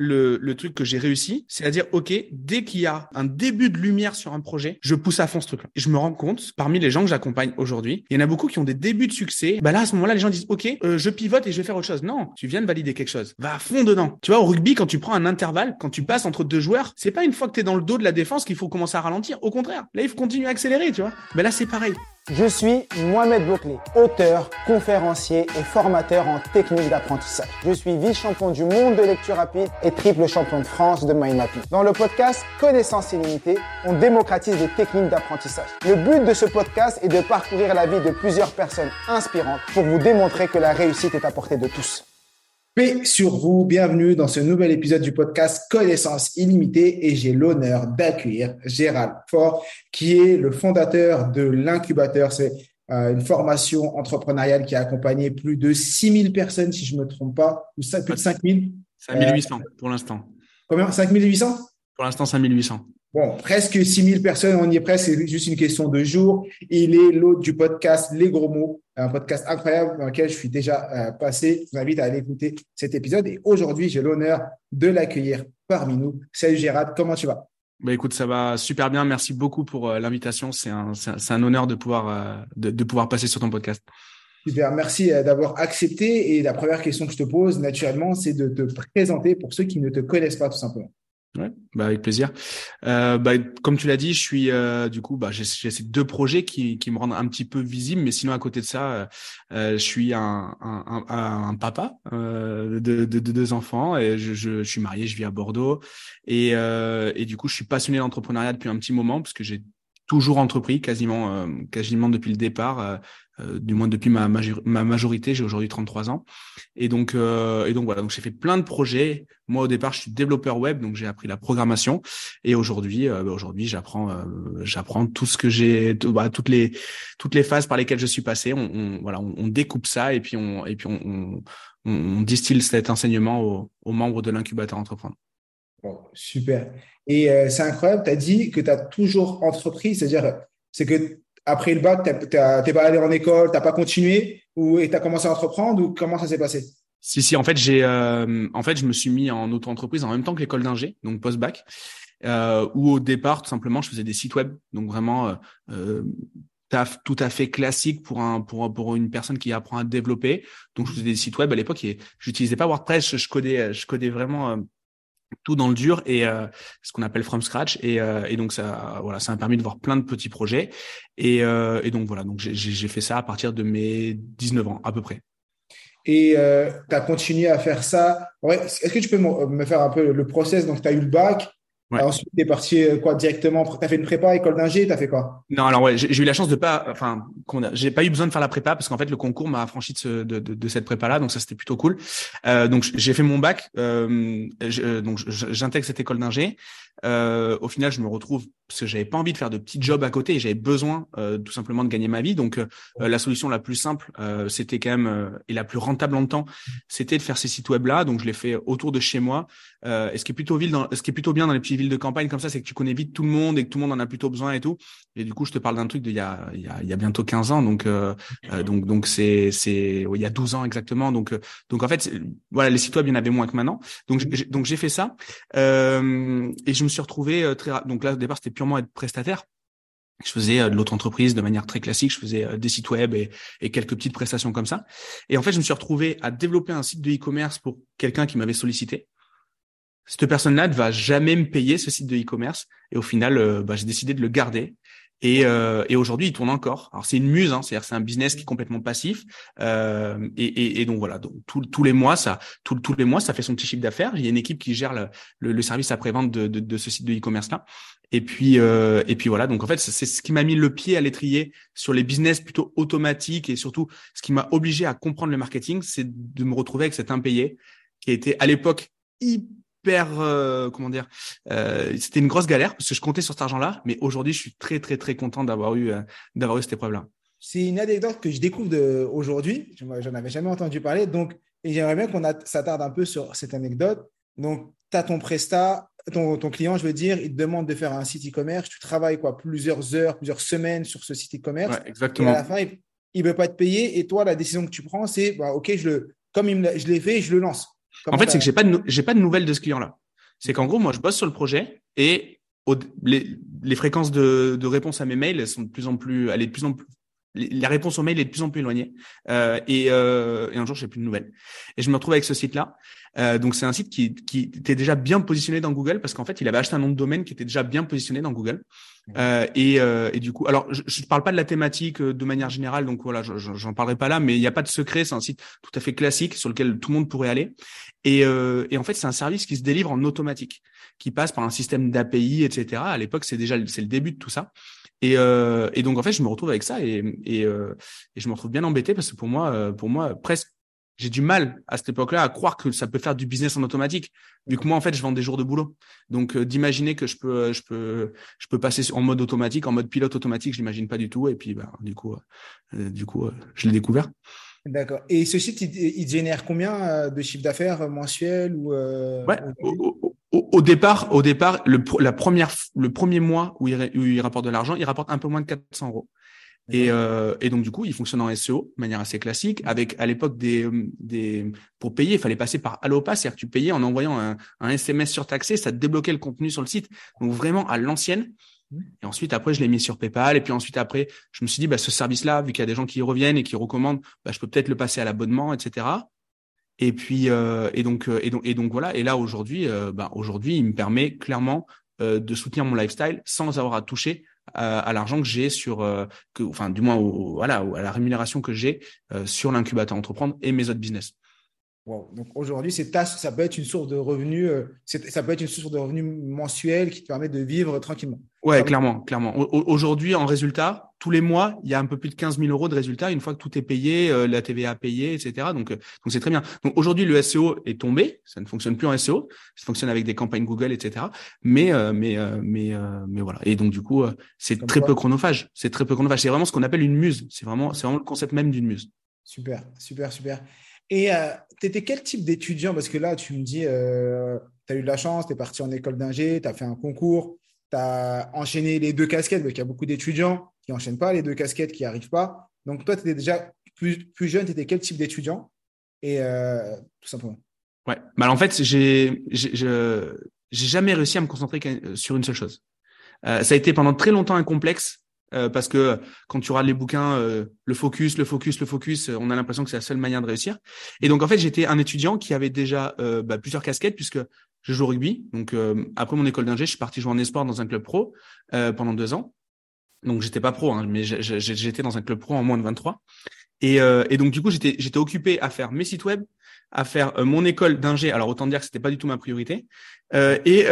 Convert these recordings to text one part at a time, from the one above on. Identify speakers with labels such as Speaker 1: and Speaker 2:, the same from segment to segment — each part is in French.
Speaker 1: le, le truc que j'ai réussi, c'est à dire, OK, dès qu'il y a un début de lumière sur un projet, je pousse à fond ce truc-là. Et je me rends compte, parmi les gens que j'accompagne aujourd'hui, il y en a beaucoup qui ont des débuts de succès. Bah là, à ce moment-là, les gens disent, OK, euh, je pivote et je vais faire autre chose. Non, tu viens de valider quelque chose. Va à fond dedans. Tu vois, au rugby, quand tu prends un intervalle, quand tu passes entre deux joueurs, c'est pas une fois que tu es dans le dos de la défense qu'il faut commencer à ralentir. Au contraire, là, il faut continuer à accélérer, tu vois. Mais là, c'est pareil.
Speaker 2: Je suis Mohamed Bouclé, auteur, conférencier et formateur en technique d'apprentissage. Je suis vice-champion du monde de lecture rapide et triple champion de France de mind mapping. Dans le podcast Connaissance illimitée, on démocratise les techniques d'apprentissage. Le but de ce podcast est de parcourir la vie de plusieurs personnes inspirantes pour vous démontrer que la réussite est à portée de tous.
Speaker 3: Paix sur vous, bienvenue dans ce nouvel épisode du podcast Connaissance illimitée et j'ai l'honneur d'accueillir Gérald Fort qui est le fondateur de l'incubateur. C'est euh, une formation entrepreneuriale qui a accompagné plus de 6000 personnes si je ne me trompe pas, ou plus de 5000
Speaker 1: 5800 euh, pour l'instant.
Speaker 3: Combien? 5800
Speaker 1: Pour l'instant 5800.
Speaker 3: Bon, presque 6000 personnes, on y est presque, c'est juste une question de jour. Il est l'hôte du podcast Les Gros Mots, un podcast incroyable dans lequel je suis déjà euh, passé. Je vous invite à aller écouter cet épisode. Et aujourd'hui, j'ai l'honneur de l'accueillir parmi nous. Salut Gérard, comment tu vas?
Speaker 1: Bah écoute, ça va super bien. Merci beaucoup pour euh, l'invitation. C'est un, c'est un honneur de pouvoir, euh, de, de pouvoir passer sur ton podcast.
Speaker 3: Super, merci d'avoir accepté. Et la première question que je te pose, naturellement, c'est de te présenter pour ceux qui ne te connaissent pas, tout simplement.
Speaker 1: Ouais, bah avec plaisir. Euh, bah, comme tu l'as dit, je suis euh, du coup, bah, j'ai ces deux projets qui, qui me rendent un petit peu visible, mais sinon à côté de ça, euh, euh je suis un, un, un, papa euh, de, de, de, deux enfants et je, je, je, suis marié, je vis à Bordeaux et, euh, et du coup, je suis passionné d'entrepreneuriat depuis un petit moment parce que j'ai toujours entrepris quasiment quasiment depuis le départ du moins depuis ma, ma majorité, j'ai aujourd'hui 33 ans. Et donc, euh, et donc voilà, donc j'ai fait plein de projets. Moi, au départ, je suis développeur web, donc j'ai appris la programmation. Et aujourd'hui, euh, bah, aujourd'hui, j'apprends, j'apprends tout ce que j'ai, bah, toutes les toutes les phases par lesquelles je suis passé. On, on voilà, on, découpe ça et puis on et puis on, on, distille cet enseignement aux, membres de l'incubateur entreprendre.
Speaker 3: Bon, super. Et c'est incroyable, tu as dit que tu as toujours entrepris, c'est-à-dire c'est que après le bac, tu n'es pas allé en école, tu n'as pas continué ou tu as commencé à entreprendre ou comment ça s'est passé?
Speaker 1: Si, si, en fait, j'ai, euh, en fait, je me suis mis en auto-entreprise en même temps que l'école d'ingé, donc post-bac, euh, où au départ, tout simplement, je faisais des sites web, donc vraiment euh, euh tout à fait classique pour un pour pour une personne qui apprend à développer. Donc je faisais des sites web à l'époque et j'utilisais pas WordPress, je codais je codais vraiment tout dans le dur et euh, ce qu'on appelle from scratch et, euh, et donc ça voilà ça m'a permis de voir plein de petits projets et, euh, et donc voilà donc j'ai fait ça à partir de mes 19 ans à peu près.
Speaker 3: Et tu as continué à faire ça. Ouais, est-ce que tu peux me faire un peu le process? Donc tu as eu le bac Ouais. Ensuite, t'es parti euh, quoi directement T'as fait une prépa, école d'ingé, t'as fait quoi?
Speaker 1: Non, alors ouais, j'ai eu la chance de pas, enfin, j'ai pas eu besoin de faire la prépa parce qu'en fait le concours m'a affranchi de, ce, de, de, de, cette prépa-là, donc ça c'était plutôt cool. Euh, donc j'ai fait mon bac, euh, euh donc j'intègre cette école d'ingé. Euh, au final, je me retrouve parce que j'avais pas envie de faire de petits jobs à côté et j'avais besoin euh, tout simplement de gagner ma vie. Donc, euh, la solution la plus simple, euh, c'était quand même et la plus rentable en temps, c'était de faire ces sites web là. Donc, je l'ai fait autour de chez moi. Et ce qui est plutôt ville, dans, ce qui est plutôt bien dans les petites villes de campagne comme ça, c'est que tu connais vite tout le monde et que tout le monde en a plutôt besoin et tout. Et du coup, je te parle d'un truc d'il y a, il y a, il y a bientôt 15 ans. Donc, donc, donc c'est, c'est, il y a 12 ans exactement. Donc, donc en fait, voilà, les sites web, il y en avait moins que maintenant. Donc, j'ai, donc j'ai fait ça et je me suis retrouvé très, donc là au départ c'était purement être prestataire. Je faisais euh, de l'autre entreprise de manière très classique. Je faisais euh, des sites web et, et, quelques petites prestations comme ça. Et en fait, je me suis retrouvé à développer un site de e-commerce pour quelqu'un qui m'avait sollicité. Cette personne-là ne va jamais me payer ce site de e-commerce. Et au final, euh, bah, j'ai décidé de le garder et, euh, et aujourd'hui, il tourne encore. Alors c'est une muse, hein, c'est-à-dire c'est un business qui est complètement passif. Euh, et, et, et, donc voilà, donc tous les mois, ça, tous les mois, ça fait son petit chiffre d'affaires. Il y a une équipe qui gère le, le, service après vente de, de, de, ce site de e-commerce là. Et puis euh, et puis voilà, donc en fait c'est ce qui m'a mis le pied à l'étrier sur les business plutôt automatiques et surtout ce qui m'a obligé à comprendre le marketing, c'est de me retrouver avec cet impayé qui était à l'époque hyper, comment dire, c'était une grosse galère parce que je comptais sur cet argent-là. Mais aujourd'hui, je suis très, très, très content d'avoir eu, d'avoir eu cette épreuve-là.
Speaker 3: C'est une anecdote que je découvre aujourd'hui. J'en avais jamais entendu parler. Donc, et j'aimerais bien qu'on s'attarde un peu sur cette anecdote. Donc, tu as ton prestat, ton, ton, client, je veux dire, il te demande de faire un site e-commerce. Tu travailles quoi, plusieurs heures, plusieurs semaines sur ce site e-commerce.
Speaker 1: exactement.
Speaker 3: Et à la fin, il ne veut pas te payer. Et toi, la décision que tu prends, c'est bah, OK, je le, comme il je l'ai fait, je le lance.
Speaker 1: En fait, c'est que j'ai pas de, pas de nouvelles de ce client-là. C'est qu'en gros, moi, je bosse sur le projet et les, les, fréquences de, de réponse à mes mails elles sont de plus en plus, elle est de plus en plus la réponse au mail est de plus en plus éloignée. Euh, et, euh, et, un jour, j'ai plus de nouvelles. Et je me retrouve avec ce site-là. Euh, donc, c'est un site qui, qui était déjà bien positionné dans Google parce qu'en fait, il avait acheté un nom de domaine qui était déjà bien positionné dans Google. Euh, et, euh, et, du coup, alors, je ne parle pas de la thématique de manière générale, donc voilà, j'en parlerai pas là, mais il n'y a pas de secret. C'est un site tout à fait classique sur lequel tout le monde pourrait aller. Et, euh, et en fait, c'est un service qui se délivre en automatique, qui passe par un système d'API, etc. À l'époque, c'est déjà c'est le début de tout ça. Et, euh, et, donc en fait, je me retrouve avec ça et, et, euh, et, je me retrouve bien embêté parce que pour moi, euh, pour moi, presque, j'ai du mal à cette époque-là à croire que ça peut faire du business en automatique, vu que moi en fait, je vends des jours de boulot. Donc euh, d'imaginer que je peux, je peux, je peux passer en mode automatique, en mode pilote automatique, je l'imagine pas du tout. Et puis, bah, du coup, euh, du coup, je l'ai découvert.
Speaker 3: D'accord. Et ce site, il, il génère combien de chiffre d'affaires mensuel ou
Speaker 1: Ouais, au, départ, au départ, le, la première, le premier mois où il, où il rapporte de l'argent, il rapporte un peu moins de 400 euros. Et, euh, et, donc du coup, il fonctionne en SEO de manière assez classique. Avec à l'époque des, des pour payer, il fallait passer par Allopass, c'est-à-dire que tu payais en envoyant un, un, SMS surtaxé, ça te débloquait le contenu sur le site. Donc vraiment à l'ancienne. Et ensuite, après, je l'ai mis sur PayPal. Et puis ensuite, après, je me suis dit, bah, ce service-là, vu qu'il y a des gens qui y reviennent et qui recommandent, bah, je peux peut-être le passer à l'abonnement, etc. Et puis euh, et donc euh, et donc et donc voilà. Et là aujourd'hui, euh, bah, aujourd'hui, il me permet clairement de soutenir mon lifestyle sans avoir à toucher à, l'argent que j'ai sur que enfin du moins voilà à la rémunération que j'ai sur l'incubateur entreprendre et mes autres business.
Speaker 3: Donc aujourd'hui, ça peut être une source de revenus, euh, ça peut être une source de revenus mensuels qui te permet de vivre tranquillement.
Speaker 1: Ouais, clairement, clairement. Aujourd'hui, en résultat, tous les mois, il y a un peu plus de 15 000 euros de résultats une fois que tout est payé, euh, la TVA payée, etc. Donc, euh, donc c'est très bien. Donc aujourd'hui, le SEO est tombé, ça ne fonctionne plus en SEO, ça fonctionne avec des campagnes Google, etc. Mais, mais, mais, mais voilà. Et donc du coup, c'est très peu chronophage. C'est très peu chronophage. C'est vraiment ce qu'on appelle une muse. C'est vraiment, c'est vraiment le concept même d'une muse.
Speaker 3: Super, super, super. Et euh, tu étais quel type d'étudiant? Parce que là, tu me dis, euh, tu as eu de la chance, tu es parti en école d'ingé, tu as fait un concours, tu as enchaîné les deux casquettes, parce qu'il y a beaucoup d'étudiants qui n'enchaînent pas les deux casquettes, qui n'y arrivent pas. Donc, toi, tu étais déjà plus, plus jeune, tu étais quel type d'étudiant? Et euh, tout simplement.
Speaker 1: Ouais, bah, en fait, j'ai jamais réussi à me concentrer sur une seule chose. ça a été pendant très longtemps un complexe euh, parce que quand tu regardes les bouquins, euh, le focus, le focus, le focus, euh, on a l'impression que c'est la seule manière de réussir. Et donc en fait, j'étais un étudiant qui avait déjà bah, plusieurs casquettes puisque je joue au rugby. Donc après mon école d'ingé, je suis parti jouer en espoir dans un club pro pendant deux ans. Donc j'étais pas pro, hein, mais j'étais dans un club pro en moins de 23. Et, et donc du coup, j'étais occupé à faire mes sites web, à faire mon école d'ingé. Alors autant dire que c'était pas du tout ma priorité. et,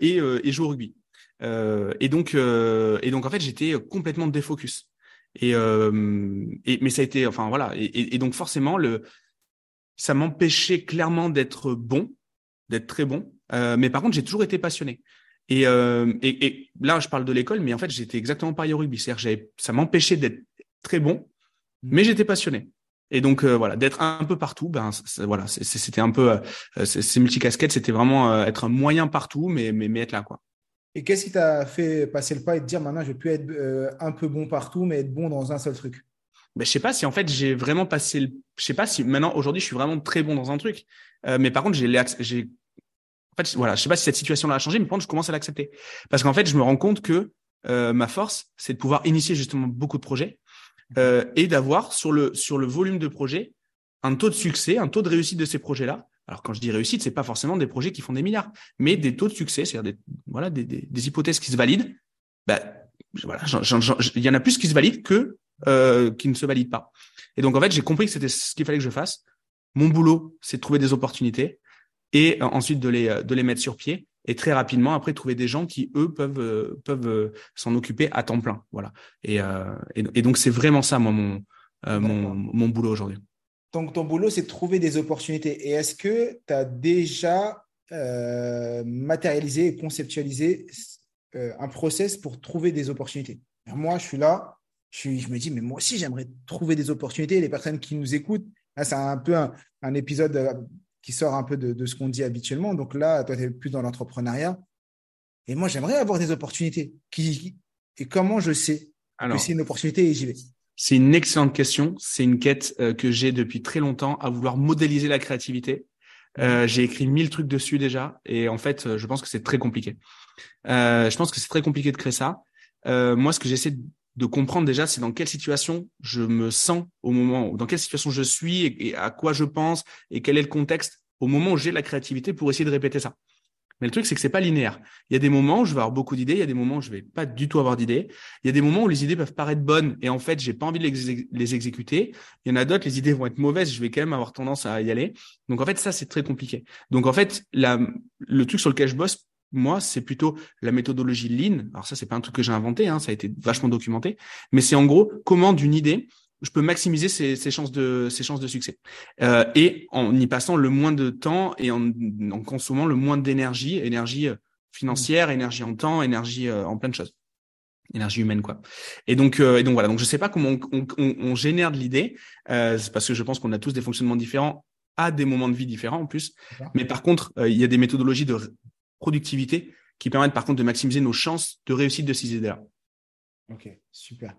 Speaker 1: et, et jouer au rugby. Euh, et donc, euh, et donc en fait, j'étais complètement défocus. Et, euh, et, mais ça a été, enfin voilà. Et donc forcément, le, ça m'empêchait clairement d'être bon, d'être très bon. Euh, mais par contre, j'ai toujours été passionné. Et, euh, et, et, là, je parle de l'école, mais en fait, j'étais exactement pareil au rugby. C'est-à-dire, ça m'empêchait d'être très bon, mais j'étais passionné. Et donc euh, voilà, d'être un peu partout, ben voilà, c'était un peu euh, ces multicasquettes, c'était vraiment être un moyen partout, mais, mais mais être là quoi.
Speaker 3: Et qu'est-ce qui t'a fait passer le pas et te dire maintenant je vais plus être un peu bon partout, mais être bon dans un seul truc?
Speaker 1: Ben, je sais pas si en fait j'ai vraiment passé le je sais pas si maintenant aujourd'hui je suis vraiment très bon dans un truc. Euh, mais par contre j'ai j'ai en fait voilà je sais pas si cette situation là a changé mais par contre je commence à l'accepter. Parce qu'en fait je me rends compte que euh, ma force c'est de pouvoir initier justement beaucoup de projets euh, et d'avoir sur le sur le volume de projets un taux de succès un taux de réussite de ces projets là alors quand je dis réussite, c'est pas forcément des projets qui font des milliards, mais des taux de succès, c'est-à-dire des, voilà, des, des, hypothèses qui se valident. Ben, voilà, il y en a plus qui se valident que euh, qui ne se valident pas. Et donc en fait, j'ai compris que c'était ce qu'il fallait que je fasse. Mon boulot, c'est de trouver des opportunités et euh, ensuite de les de les mettre sur pied et très rapidement après trouver des gens qui eux peuvent euh, peuvent euh, s'en occuper à temps plein. Voilà. Et et, et, donc c'est vraiment ça moi mon mon, mon boulot aujourd'hui.
Speaker 3: Donc, ton boulot, c'est de trouver des opportunités. Et est-ce que tu as déjà euh, matérialiser et conceptualiser euh, un process pour trouver des opportunités? moi, je suis là, je, me dis, mais moi aussi, j'aimerais trouver des opportunités. Les personnes qui nous écoutent, c'est un peu un, épisode euh, qui sort un peu de, ce qu'on dit habituellement. Donc là, toi, tu es plus dans l'entrepreneuriat. Et moi, j'aimerais avoir des opportunités. Qui, et comment je sais que c'est une opportunité et j'y vais?
Speaker 1: C'est une excellente question. C'est une quête euh, que j'ai depuis très longtemps à vouloir modéliser la créativité. Euh, j'ai écrit mille trucs dessus déjà et en fait, je pense que c'est très compliqué. Euh, je pense que c'est très compliqué de créer ça. Moi, ce que j'essaie de comprendre déjà, c'est dans quelle situation je me sens au moment, dans quelle situation je suis et, à quoi je pense et quel est le contexte au moment où j'ai la créativité pour essayer de répéter ça. Mais le truc, c'est que c'est pas linéaire. Il y a des moments où je vais avoir beaucoup d'idées, il y a des moments où je vais pas du tout avoir d'idées. Il y a des moments où les idées peuvent paraître bonnes et en fait, j'ai pas envie de les, exécuter. Il y en a d'autres, les idées vont être mauvaises, je vais quand même avoir tendance à y aller. Donc en fait, ça, c'est très compliqué. Donc en fait, le truc sur lequel je bosse moi, c'est plutôt la méthodologie Lean. Alors ça, c'est pas un truc que j'ai inventé, hein, ça a été vachement documenté, mais c'est en gros comment d'une idée je peux maximiser ses, chances de ses chances de succès euh, et en y passant le moins de temps et en, consommant le moins d'énergie, énergie euh, financière, énergie en temps, énergie euh, en plein de choses, énergie humaine quoi. Et donc et donc voilà. Donc je sais pas comment on, génère de l'idée, c'est parce que je pense qu'on a tous des fonctionnements différents à des moments de vie différents en plus. Mais par contre, il y a des méthodologies de productivité qui permettent par contre de maximiser nos chances de réussite de ces idées-là.
Speaker 3: Ok, super.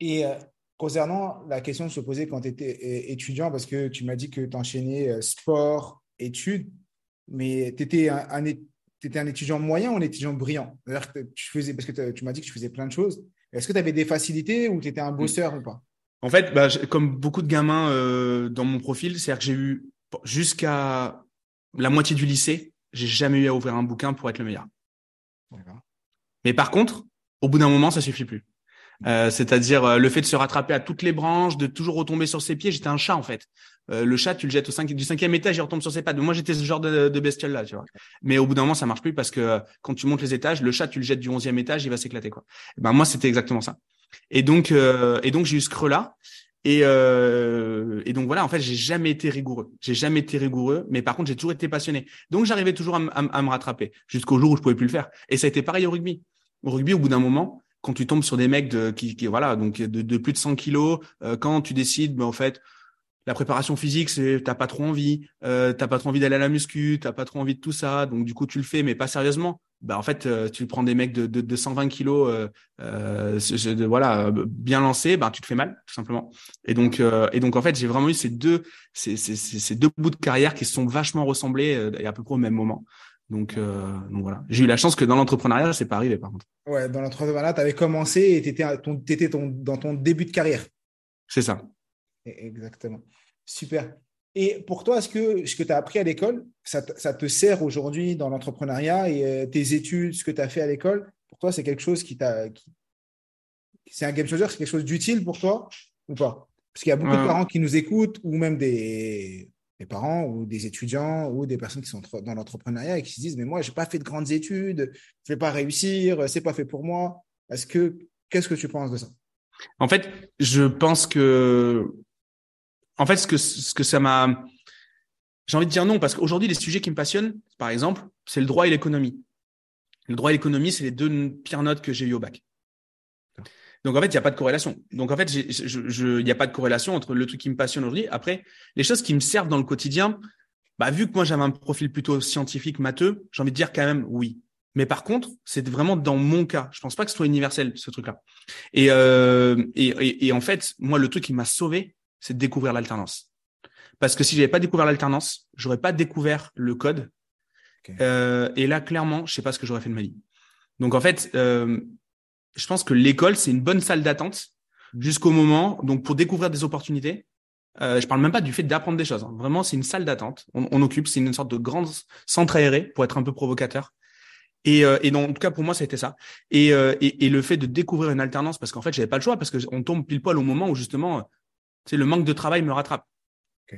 Speaker 3: Et euh, concernant la question que je posais quand tu étais euh, étudiant, parce que tu m'as dit que tu enchaînais euh, sport, études, mais tu étais un, un, un, étudiant moyen ou un étudiant brillant? Que tu faisais, Parce que tu m'as dit que tu faisais plein de choses. Est-ce que tu avais des facilités ou tu étais un bosseur ou pas?
Speaker 1: En fait, bah, comme beaucoup de gamins dans mon profil, c'est-à-dire que j'ai eu jusqu'à la moitié du lycée, j'ai jamais eu à ouvrir un bouquin pour être le meilleur. Mais par contre, au bout d'un moment, ça suffit plus. Euh, c'est-à-dire euh, le fait de se rattraper à toutes les branches, de toujours retomber sur ses pieds. J'étais un chat en fait. Euh, le chat, tu le jettes au du cinquième étage, il retombe sur ses pattes. moi, j'étais ce genre de, de bestiole là, tu vois. Mais au bout d'un moment, ça marche plus parce que quand tu montes les étages, le chat, tu le jettes du onzième étage, il va s'éclater quoi. Et ben moi, c'était exactement ça. Et donc, et donc j'ai eu ce creux là. Et, euh, et donc voilà, en fait, j'ai jamais été rigoureux. J'ai jamais été rigoureux, mais par contre, j'ai toujours été passionné. Donc j'arrivais toujours à, me rattraper jusqu'au jour où je pouvais plus le faire. Et ça a été pareil au rugby. Au rugby, au bout d'un moment, quand tu tombes sur des mecs de, qui, qui voilà, donc de, plus de 100 kilos, euh, quand tu décides, ben, en fait, la préparation physique, c'est t'as pas trop envie, euh, t'as pas trop envie d'aller à la muscu, t'as pas trop envie de tout ça, donc du coup tu le fais, mais pas sérieusement. Bah en fait, euh, tu prends des mecs de, de, de 120 kilos, euh, euh de, voilà, bien lancés, bah tu te fais mal tout simplement. Et donc et donc en fait, j'ai vraiment eu ces deux ces, ces, ces, deux bouts de carrière qui se sont vachement ressemblés et à peu près au même moment. Donc, donc voilà, j'ai eu la chance que dans l'entrepreneuriat, c'est pas arrivé par contre.
Speaker 3: Ouais, dans l'entrepreneuriat, tu avais commencé et tu étais, ton, étais ton, dans ton début de carrière.
Speaker 1: C'est ça.
Speaker 3: Exactement. Super. Et pour toi, est-ce que ce que tu as appris à l'école, ça, te sert aujourd'hui dans l'entrepreneuriat et euh, tes études, ce que tu as fait à l'école, pour toi, c'est quelque chose qui t'a. C'est un game changer, c'est quelque chose d'utile pour toi ou pas? Parce qu'il y a beaucoup de euh. parents qui nous écoutent ou même des, des, parents ou des étudiants ou des personnes qui sont dans l'entrepreneuriat et qui se disent Mais moi, je n'ai pas fait de grandes études, je ne vais pas réussir, c'est pas fait pour moi. Est-ce que Qu'est-ce que tu penses de ça?
Speaker 1: En fait, je pense que en fait, ce que, ça m'a, j'ai envie de dire non, parce qu'aujourd'hui, les sujets qui me passionnent, par exemple, c'est le droit et l'économie. Le droit et l'économie, c'est les deux pires notes que j'ai eues au bac. Donc en fait, il n'y a pas de corrélation. Donc en fait, il n'y a pas de corrélation entre le truc qui me passionne aujourd'hui. Après, les choses qui me servent dans le quotidien, bah, vu que moi j'avais un profil plutôt scientifique, matheux, j'ai envie de dire quand même oui. Mais par contre, c'est vraiment dans mon cas. Je pense pas que ce soit universel ce truc-là. Et, euh, en fait, moi, le truc qui m'a sauvé, c'est de découvrir l'alternance. Parce que si j'avais pas découvert l'alternance, j'aurais pas découvert le code. Euh, et là, clairement, je sais pas ce que j'aurais fait de ma vie. Donc en fait, euh, je pense que l'école c'est une bonne salle d'attente jusqu'au moment. Donc pour découvrir des opportunités, euh, je parle même pas du fait d'apprendre des choses. Hein. Vraiment, c'est une salle d'attente. On, occupe, c'est une sorte de grand centre aéré pour être un peu provocateur. Et, euh, et donc, en tout cas pour moi, ça a été ça. Et, euh, et, et, le fait de découvrir une alternance, parce qu'en fait, j'avais pas le choix, parce que on tombe pile poil au moment où justement c'est le manque de travail me rattrape.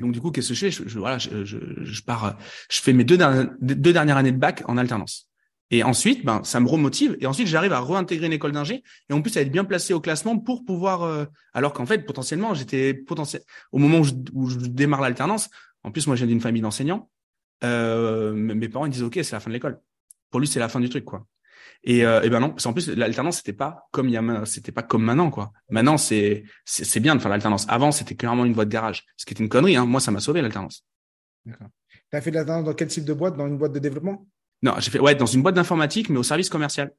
Speaker 1: Donc du coup, qu'est-ce que je fais? Je, voilà, je, je, je, pars, je fais mes deux, dernières, deux dernières années de bac en alternance. Et ensuite, ben, ça me remotive. Et ensuite, j'arrive à réintégrer une école d'ingé et en plus à être bien placé au classement pour pouvoir. Euh, alors qu'en fait, potentiellement, j'étais potentiel au moment où je, où je démarre l'alternance. En plus, moi, j'ai d'une famille d'enseignants. mes parents ils disent ok, c'est la fin de l'école. Pour lui, c'est la fin du truc, quoi. Et, euh, et ben non, parce qu'en plus l'alternance c'était pas comme il y a, c'était pas comme maintenant quoi. Maintenant c'est c'est bien de faire l'alternance. Avant c'était clairement une voie de garage, ce qui était une connerie. Hein. Moi ça m'a sauvé l'alternance.
Speaker 3: D'accord. as fait de l'alternance dans quel type de boîte? Dans une boîte de développement?
Speaker 1: Non, j'ai fait ouais dans une boîte d'informatique, mais au service commercial.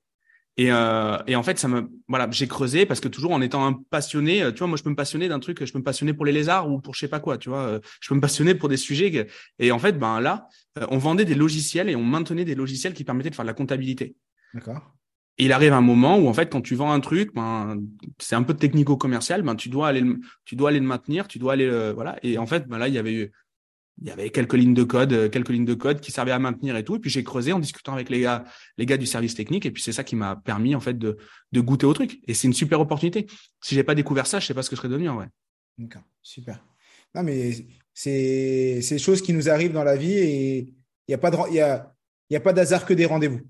Speaker 1: Et, euh, et en fait, ça me voilà, j'ai creusé parce que toujours en étant un passionné, tu vois, moi je peux me passionner d'un truc, je peux me passionner pour les lézards ou pour je sais pas quoi, tu vois, euh, je peux me passionner pour des sujets. Et en fait, ben là, euh, on vendait des logiciels et on maintenait des logiciels qui permettaient de faire de la comptabilité.
Speaker 3: D'accord.
Speaker 1: Et il arrive un moment où en fait, quand tu vends un truc, ben c'est un peu technico-commercial, ben tu dois aller, le, tu dois aller le maintenir, tu dois aller, euh, voilà. Et en fait, ben là, il y avait eu, il y avait quelques lignes de code, euh, quelques lignes de code qui servaient à maintenir et tout. Et puis j'ai creusé en discutant avec les gars, les gars du service technique. Et puis c'est ça qui m'a permis en fait de, de goûter au truc. Et c'est une super opportunité. Si j'ai pas découvert ça, je sais pas ce que je serais devenu en vrai.
Speaker 3: D'accord, super. Non mais c'est c'est choses qui nous arrivent dans la vie et il y a pas de il y a il y a pas d'hasard que des rendez-vous.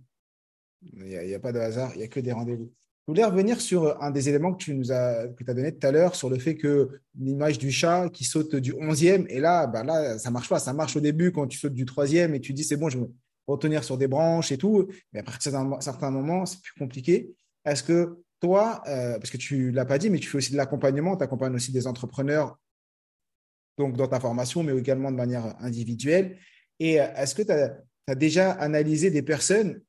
Speaker 3: Il n'y a, pas de hasard, il n'y a que des rendez-vous. Je voulais revenir sur un des éléments que tu nous as, que as donné tout à l'heure, sur le fait que l'image du chat qui saute du 11e, et là, bah là, ça marche pas. Ça marche au début quand tu sautes du 3e et tu dis c'est bon, je vais retenir sur des branches et tout. Mais après un certain moment, c'est plus compliqué. Est-ce que toi, euh, parce que tu ne l'as pas dit, mais tu fais aussi de l'accompagnement, tu accompagnes aussi des entrepreneurs donc dans ta formation, mais également de manière individuelle. Et euh, est-ce que tu as, déjà analysé des personnes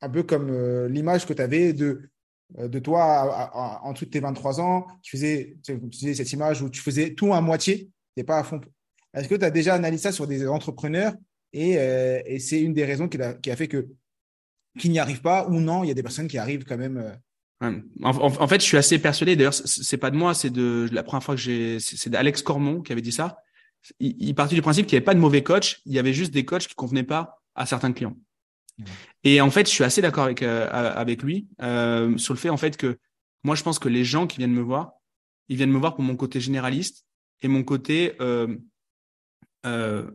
Speaker 3: un peu comme euh, l'image que tu avais de, euh, de toi en dessous de tes 23 ans, tu faisais, cette image où tu faisais tout à moitié, tu pas à fond. Est-ce que tu as déjà analysé ça sur des entrepreneurs et, euh, c'est une des raisons qui a, fait que qu'ils n'y arrivent pas ou non, il y a des personnes qui arrivent quand même.
Speaker 1: En, fait, je suis assez persuadé. D'ailleurs, c'est pas de moi, c'est de la première fois que j'ai, c'est d'Alex Cormon qui avait dit ça. Il, partit du principe qu'il n'y avait pas de mauvais coach, il y avait juste des coachs qui convenaient pas à certains clients. Et en fait, je suis assez d'accord avec euh, avec lui euh, sur le fait en fait que moi, je pense que les gens qui viennent me voir, ils viennent me voir pour mon côté généraliste et mon côté euh, euh,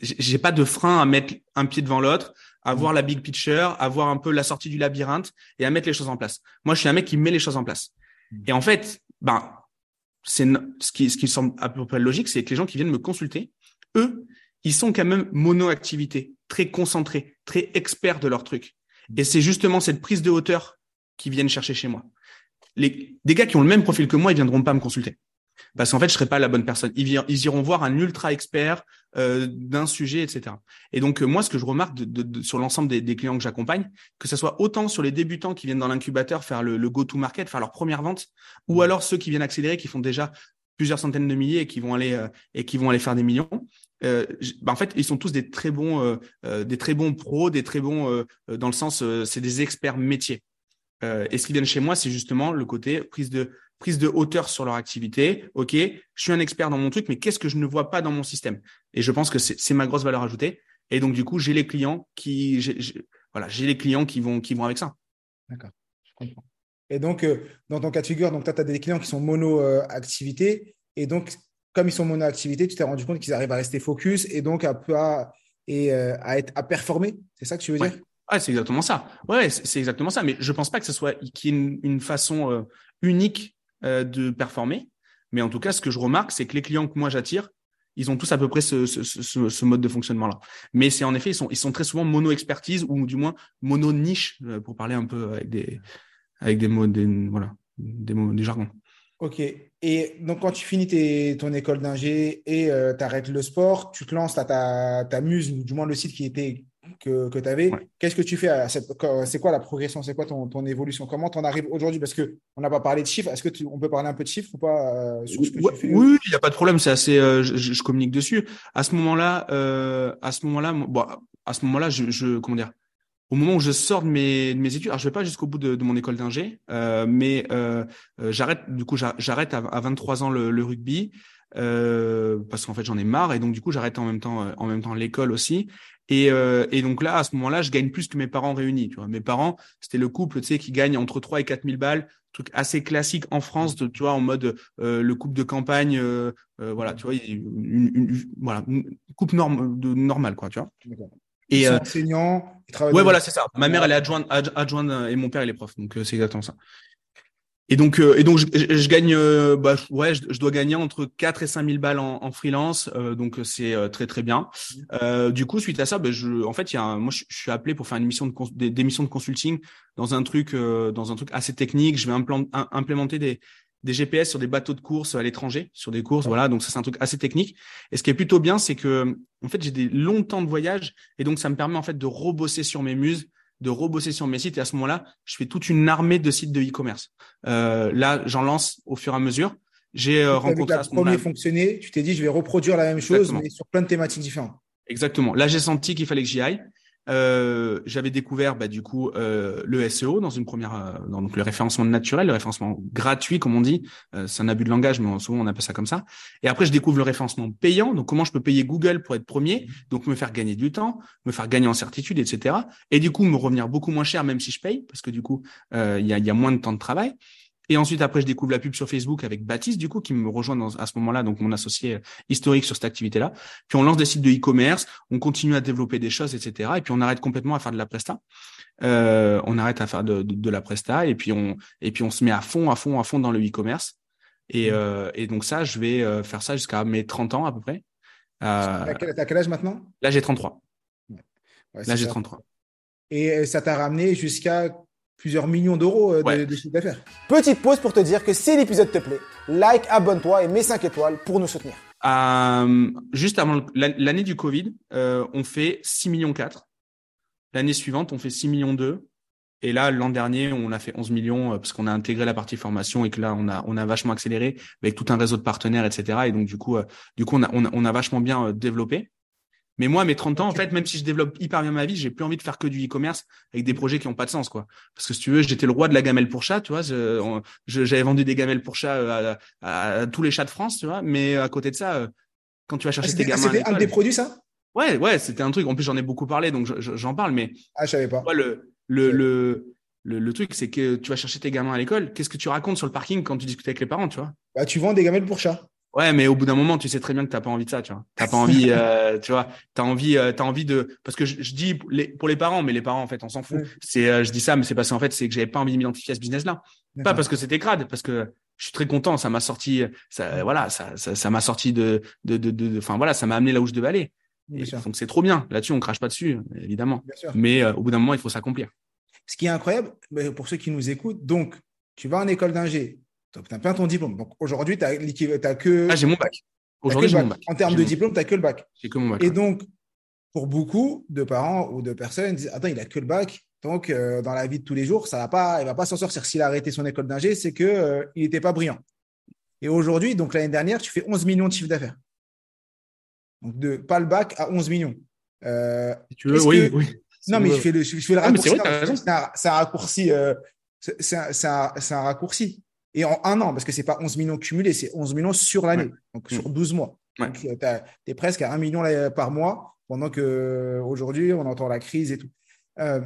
Speaker 1: j'ai pas de frein à mettre un pied devant l'autre, à voir la big picture, à voir un peu la sortie du labyrinthe et à mettre les choses en place. Moi, je suis un mec qui met les choses en place. Et en fait, ben, c'est ce qui, ce qui semble à peu près logique, c'est que les gens qui viennent me consulter, eux, ils sont quand même mono-activité, très concentrés, très experts de leur truc. Et c'est justement cette prise de hauteur qui viennent chercher chez moi. Les, des gars qui ont le même profil que moi, ils viendront pas me consulter. Parce qu'en fait, je serai pas la bonne personne. Ils, ils iront voir un ultra expert euh, d'un sujet, etc. Et donc, euh, moi, ce que je remarque de, de, sur l'ensemble des, des, clients que j'accompagne, que ce soit autant sur les débutants qui viennent dans l'incubateur faire le, le go-to-market, faire leur première vente, ou alors ceux qui viennent accélérer, qui font déjà plusieurs centaines de milliers et qui vont aller euh, et qui vont aller faire des millions. Euh, bah, en fait, ils sont tous des très bons, euh, euh, des très bons pros, des très bons dans le sens, c'est des experts métiers. et ce qui viennent chez moi, c'est justement le côté prise de prise de hauteur sur leur activité. Ok, je suis un expert dans mon truc, mais qu'est-ce que je ne vois pas dans mon système? Et je pense que c'est ma grosse valeur ajoutée. Et donc du coup, j'ai les clients qui, voilà, j'ai les clients qui vont qui vont avec ça.
Speaker 3: D'accord, je comprends. Et donc, dans ton cas de figure, donc, tu as des clients qui sont mono-activité. et donc, comme ils sont mono-activité, tu t'es rendu compte qu'ils arrivent à rester focus et donc à, à, et, euh, à, être, à performer. C'est ça que tu veux dire?
Speaker 1: Ouais. c'est exactement ça. Ouais, c'est exactement ça. Mais je pense pas que ce soit qu'il y ait une, façon euh, unique euh, de performer. Mais en tout cas, ce que je remarque, c'est que les clients que moi j'attire, ils ont tous à peu près ce, ce, ce, ce mode de fonctionnement-là. Mais c'est en effet, ils sont, ils sont très souvent mono-expertise ou du moins mono-niche, pour parler un peu avec des, avec des mots, des, voilà, des mots, des jargons.
Speaker 3: Ok. Et donc, quand tu finis tes, ton école d'ingé et euh, tu arrêtes le sport, tu te lances à ta, ta muse, ou du moins le site qui était que, que tu avais. Qu'est-ce que tu fais C'est quoi la progression C'est quoi ton, ton, évolution? Comment tu en arrives aujourd'hui? Parce qu'on n'a pas parlé de chiffres. Est-ce que tu, on peut parler un peu de chiffres ou pas euh,
Speaker 1: sur ce que tu fais? Oui, il n'y a pas de problème. C'est assez. Euh, je, je, communique dessus. À ce moment-là, à ce moment-là, bon, à ce moment-là, je, je comment dire au moment où je sors de mes, de mes études, alors je vais pas jusqu'au bout de, mon école d'ingé, euh, mais euh, euh j'arrête du coup j'arrête à, à, 23 ans le, rugby euh, parce qu'en fait j'en ai marre et donc du coup j'arrête en même temps euh, en même temps l'école aussi et, euh, et donc là à ce moment-là je gagne plus que mes parents réunis. Tu vois, mes parents c'était le couple tu sais qui gagne entre 3 et 4 000 balles, truc assez classique en France, tu vois en mode le couple de campagne, voilà tu vois une, une, voilà une coupe norme de normal quoi tu vois.
Speaker 3: Et ils sont euh, enseignants,
Speaker 1: ils travaillent. Ouais, voilà, c'est ça. Ma mère, elle est adjointe, adjointe euh, et mon père, il est prof. Donc, euh, c'est exactement ça. Et donc, euh, et donc je, je, gagne, euh, bah, ouais, je, je, dois gagner entre 4 et 5 000 balles en, en freelance, euh, donc c'est très très bien. du coup, suite à ça, bah, je, en fait, il y a, un, moi, je, suis appelé pour faire une mission de des, des missions de consulting dans un truc, dans un truc assez technique. Je vais implémenter des des GPS sur des bateaux de course à l'étranger, sur des courses, voilà. Donc ça c'est un truc assez technique. Et ce qui est plutôt bien, c'est que en fait j'ai des longs temps de voyage et donc ça me permet en fait de rebosser sur mes muses de rebosser sur mes sites. Et à ce moment-là, je fais toute une armée de sites de e-commerce. Euh, là, j'en lance au fur et à mesure. J'ai euh, rencontré
Speaker 3: à ce moment-là. fonctionné, tu t'es dit, je vais reproduire la même chose, mais sur plein de thématiques différentes.
Speaker 1: Exactement. Là, j'ai senti qu'il fallait que j'y aille. Euh, j'avais découvert bah, du coup euh, le SEO dans une première euh, dans donc le référencement naturel, le référencement gratuit comme on dit. Euh, c'est un abus de langage, mais souvent on appelle ça comme ça. Et après je découvre le référencement payant. Donc comment je peux payer Google pour être premier, donc me faire gagner du temps, me faire gagner en certitude, etc. Et du coup me revenir beaucoup moins cher même si je paye parce que du coup il y a, y a moins de temps de travail. Et ensuite, après, je découvre la pub sur Facebook avec Baptiste, du coup, qui me rejoint dans, à ce moment-là, donc mon associé historique sur cette activité-là. Puis on lance des sites de e-commerce, on continue à développer des choses, etc. Et puis on arrête complètement à faire de la presta. Euh, on arrête à faire de, de, la presta et puis on et puis on se met à fond, à fond, à fond dans le e-commerce. Et, mmh. euh, et donc ça, je vais euh, faire ça jusqu'à mes 30 ans à peu près.
Speaker 3: Euh, T'as quel, âge maintenant?
Speaker 1: Là, j'ai 33. là, j'ai 33.
Speaker 3: Et ça t'a ramené jusqu'à plusieurs millions d'euros euh, de, chiffre d'affaires.
Speaker 2: Petite pause pour te dire que si l'épisode te plaît, like, abonne-toi et mets 5 étoiles pour nous soutenir.
Speaker 1: Euh, juste avant l'année du Covid, euh, on fait 6 millions 4. L'année suivante, on fait 6 millions 2. Et là, l'an dernier, on a fait 11 millions parce qu'on a intégré la partie formation et que là, on a, on a vachement accéléré avec tout un réseau de partenaires, etc. Et donc, du coup, du coup, on a, on a vachement bien développé. Mais moi, à mes 30 ans, en fait, même si je développe hyper bien ma vie, j'ai plus envie de faire que du e-commerce avec des projets qui n'ont pas de sens, quoi. Parce que si tu veux, j'étais le roi de la gamelle pour chat, tu vois. J'avais vendu des gamelles pour chat euh, à, tous les chats de France, tu vois. Mais à côté de ça, euh, quand tu vas chercher ah, tes gamins.
Speaker 3: C'était un des produits, ça?
Speaker 1: Ouais, ouais, c'était un truc. En plus, j'en ai beaucoup parlé, donc j'en parle. Mais
Speaker 3: ah, je savais pas.
Speaker 1: le, le, le, le, truc, c'est que tu vas chercher tes gamins à l'école. Qu'est-ce que tu racontes sur le parking quand tu discutes avec les parents, tu vois?
Speaker 3: Bah, tu vends des gamelles pour chat.
Speaker 1: Ouais, mais au bout d'un moment, tu sais très bien que t'as pas envie de ça, tu vois. T'as pas envie, euh, tu vois. T'as envie, euh, t'as envie de, parce que je, dis les, pour les parents, mais les parents en fait, on s'en fout. C'est, euh, je dis ça, mais c'est parce qu'en fait, c'est que j'avais pas envie de m'identifier à ce business-là. Pas parce que c'était crade, parce que je suis très content. Ça m'a sorti, ça, voilà, ça, ça, m'a sorti de, de, de, enfin voilà, ça m'a amené là où je devais aller. donc c'est trop bien. Là-dessus, on crache pas dessus, évidemment. Mais au bout d'un moment, il faut s'accomplir.
Speaker 3: Ce qui est incroyable, pour ceux qui nous écoutent, donc tu vas en école d'ingé, tu as plein ton diplôme. Donc aujourd'hui, tu n'as que.
Speaker 1: Ah, j'ai mon bac. Aujourd'hui, j'ai mon bac.
Speaker 3: En termes de diplôme, tu n'as que le bac.
Speaker 1: J'ai que mon bac.
Speaker 3: Et donc, pour beaucoup de parents ou de personnes, ils disent Attends, il a que le bac. Donc, euh, dans la vie de tous les jours, ça va pas, il va pas s'en sortir. S'il a arrêté son école d'ingé, c'est qu'il euh, n'était pas brillant. Et aujourd'hui, donc l'année dernière, tu fais 11 millions de chiffre d'affaires. Donc, de pas le bac à 11 millions.
Speaker 1: Euh, tu veux, oui, oui.
Speaker 3: Non, mais je fais le, je fais le ah, raccourci. c'est un, raccoursi. c'est un, un, raccourci. Et en un an, parce que c'est pas 11 millions cumulés, c'est 11 millions sur l'année, donc sur 12 mm. mois. Donc, tu es presque à 1 million par mois, pendant qu'aujourd'hui, on entend la crise et tout. Euh,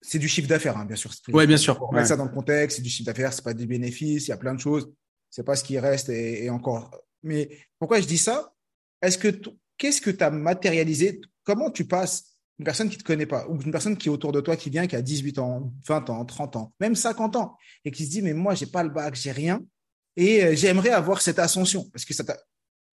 Speaker 3: c'est du chiffre d'affaires, hein, bien sûr.
Speaker 1: Oui, bien sûr.
Speaker 3: On met ça dans le contexte, c'est du chiffre d'affaires, c'est pas des bénéfices, il y a plein de choses. C'est pas ce qui reste et, encore. Mais pourquoi je dis ça? Est-ce que qu'est-ce que tu as matérialisé? Comment tu passes une personne qui ne te connaît pas, ou une personne qui est autour de toi, qui vient, qui a 18 ans, 20 ans, 30 ans, même 50 ans, et qui se dit, mais moi, j'ai pas le bac, j'ai rien, et euh, j'aimerais avoir cette ascension. Parce que ça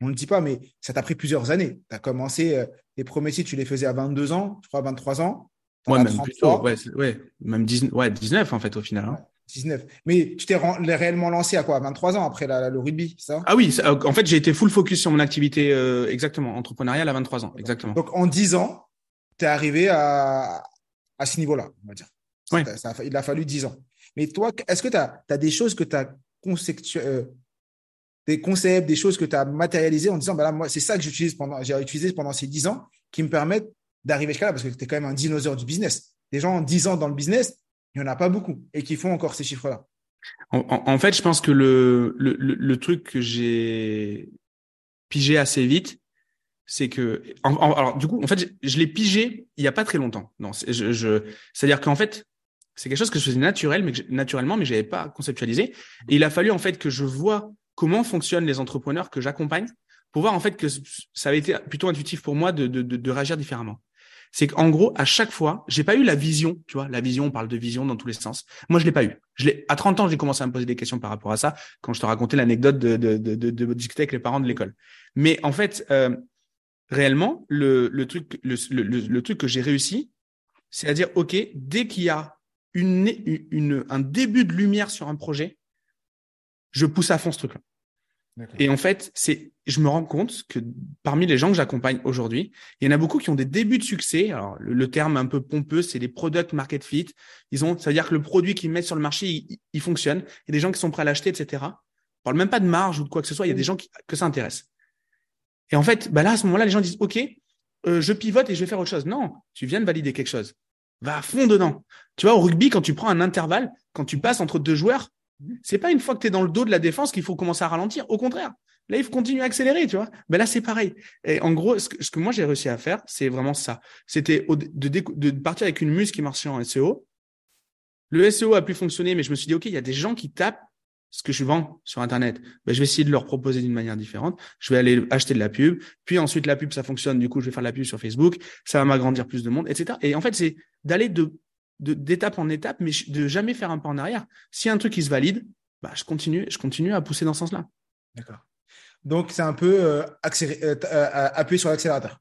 Speaker 3: on ne le dit pas, mais ça t'a pris plusieurs années. Tu as commencé, euh, les premiers sites, tu les faisais à 22 ans, je crois, 23 ans.
Speaker 1: Ouais, même plutôt, ouais, même 19, ouais, 19 en fait, au final.
Speaker 3: 19. Hein. Mais tu t'es réellement lancé à quoi? 23 ans après la, le rugby, ça?
Speaker 1: Ah oui, en fait, j'ai été full focus sur mon activité, euh, exactement, entrepreneuriale à 23 ans, exactement.
Speaker 3: Donc, en 10 ans, tu es arrivé à, à ce niveau-là, on va dire. il a fallu 10 ans. Mais toi, est-ce que tu as, des choses que tu as euh, des concepts, des choses que tu as matérialisées en disant, bah là, moi, c'est ça que j'utilise pendant, j'ai utilisé pendant ces 10 ans qui me permettent d'arriver jusqu'à là parce que tu es quand même un dinosaure du business. Des gens en 10 ans dans le business, il n'y en a pas beaucoup et qui font encore ces chiffres-là.
Speaker 1: En, fait, je pense que le, le, le truc que j'ai pigé assez vite, c'est que alors du coup en fait je, l'ai pigé il y a pas très longtemps non je, je c'est à dire qu'en fait c'est quelque chose que je faisais naturel mais naturellement mais j'avais pas conceptualisé et il a fallu en fait que je vois comment fonctionnent les entrepreneurs que j'accompagne pour voir en fait que ça avait été plutôt intuitif pour moi de, de, de, réagir différemment c'est qu'en gros, à chaque fois, j'ai pas eu la vision, tu vois, la vision, on parle de vision dans tous les sens. Moi, je l'ai pas eu. Je l'ai, à 30 ans, j'ai commencé à me poser des questions par rapport à ça, quand je te racontais l'anecdote de, de, de, de, de discuter avec les parents de l'école. Mais en fait, euh, réellement, le, le truc, le, le, le truc que j'ai réussi, c'est à dire, OK, dès qu'il y a une, une, un début de lumière sur un projet, je pousse à fond ce truc-là. Et en fait, c'est, je me rends compte que parmi les gens que j'accompagne aujourd'hui, il y en a beaucoup qui ont des débuts de succès. Alors, le, terme un peu pompeux, c'est les product market fit. Ils ont, ça veut dire que le produit qu'ils mettent sur le marché, il, fonctionne. Il y a des gens qui sont prêts à l'acheter, etc. On parle même pas de marge ou de quoi que ce soit. Il y a des gens qui, que ça intéresse. Et en fait, bah là, à ce moment-là, les gens disent, OK, euh, je pivote et je vais faire autre chose. Non, tu viens de valider quelque chose. Va à fond dedans. Tu vois, au rugby, quand tu prends un intervalle, quand tu passes entre deux joueurs, c'est pas une fois que tu es dans le dos de la défense qu'il faut commencer à ralentir. Au contraire, là, il faut continuer à accélérer, tu vois. Mais là, c'est pareil. Et en gros, ce que, moi, j'ai réussi à faire, c'est vraiment ça. C'était de, de, partir avec une muse qui marchait en SEO. Le SEO a pu fonctionner, mais je me suis dit, OK, il y a des gens qui tapent ce que je vends sur Internet. Ben, je vais essayer de leur proposer d'une manière différente. Je vais aller acheter de la pub. Puis ensuite, la pub, ça fonctionne. Du coup, je vais faire de la pub sur Facebook. Ça va m'agrandir plus de monde, etc. Et en fait, c'est d'aller de d'étape en étape, mais de jamais faire un pas en arrière. Si un truc qui se valide, bah, je continue, je continue à pousser dans ce sens-là.
Speaker 3: D'accord. Donc c'est un peu euh, euh, euh, appuyer sur l'accélérateur.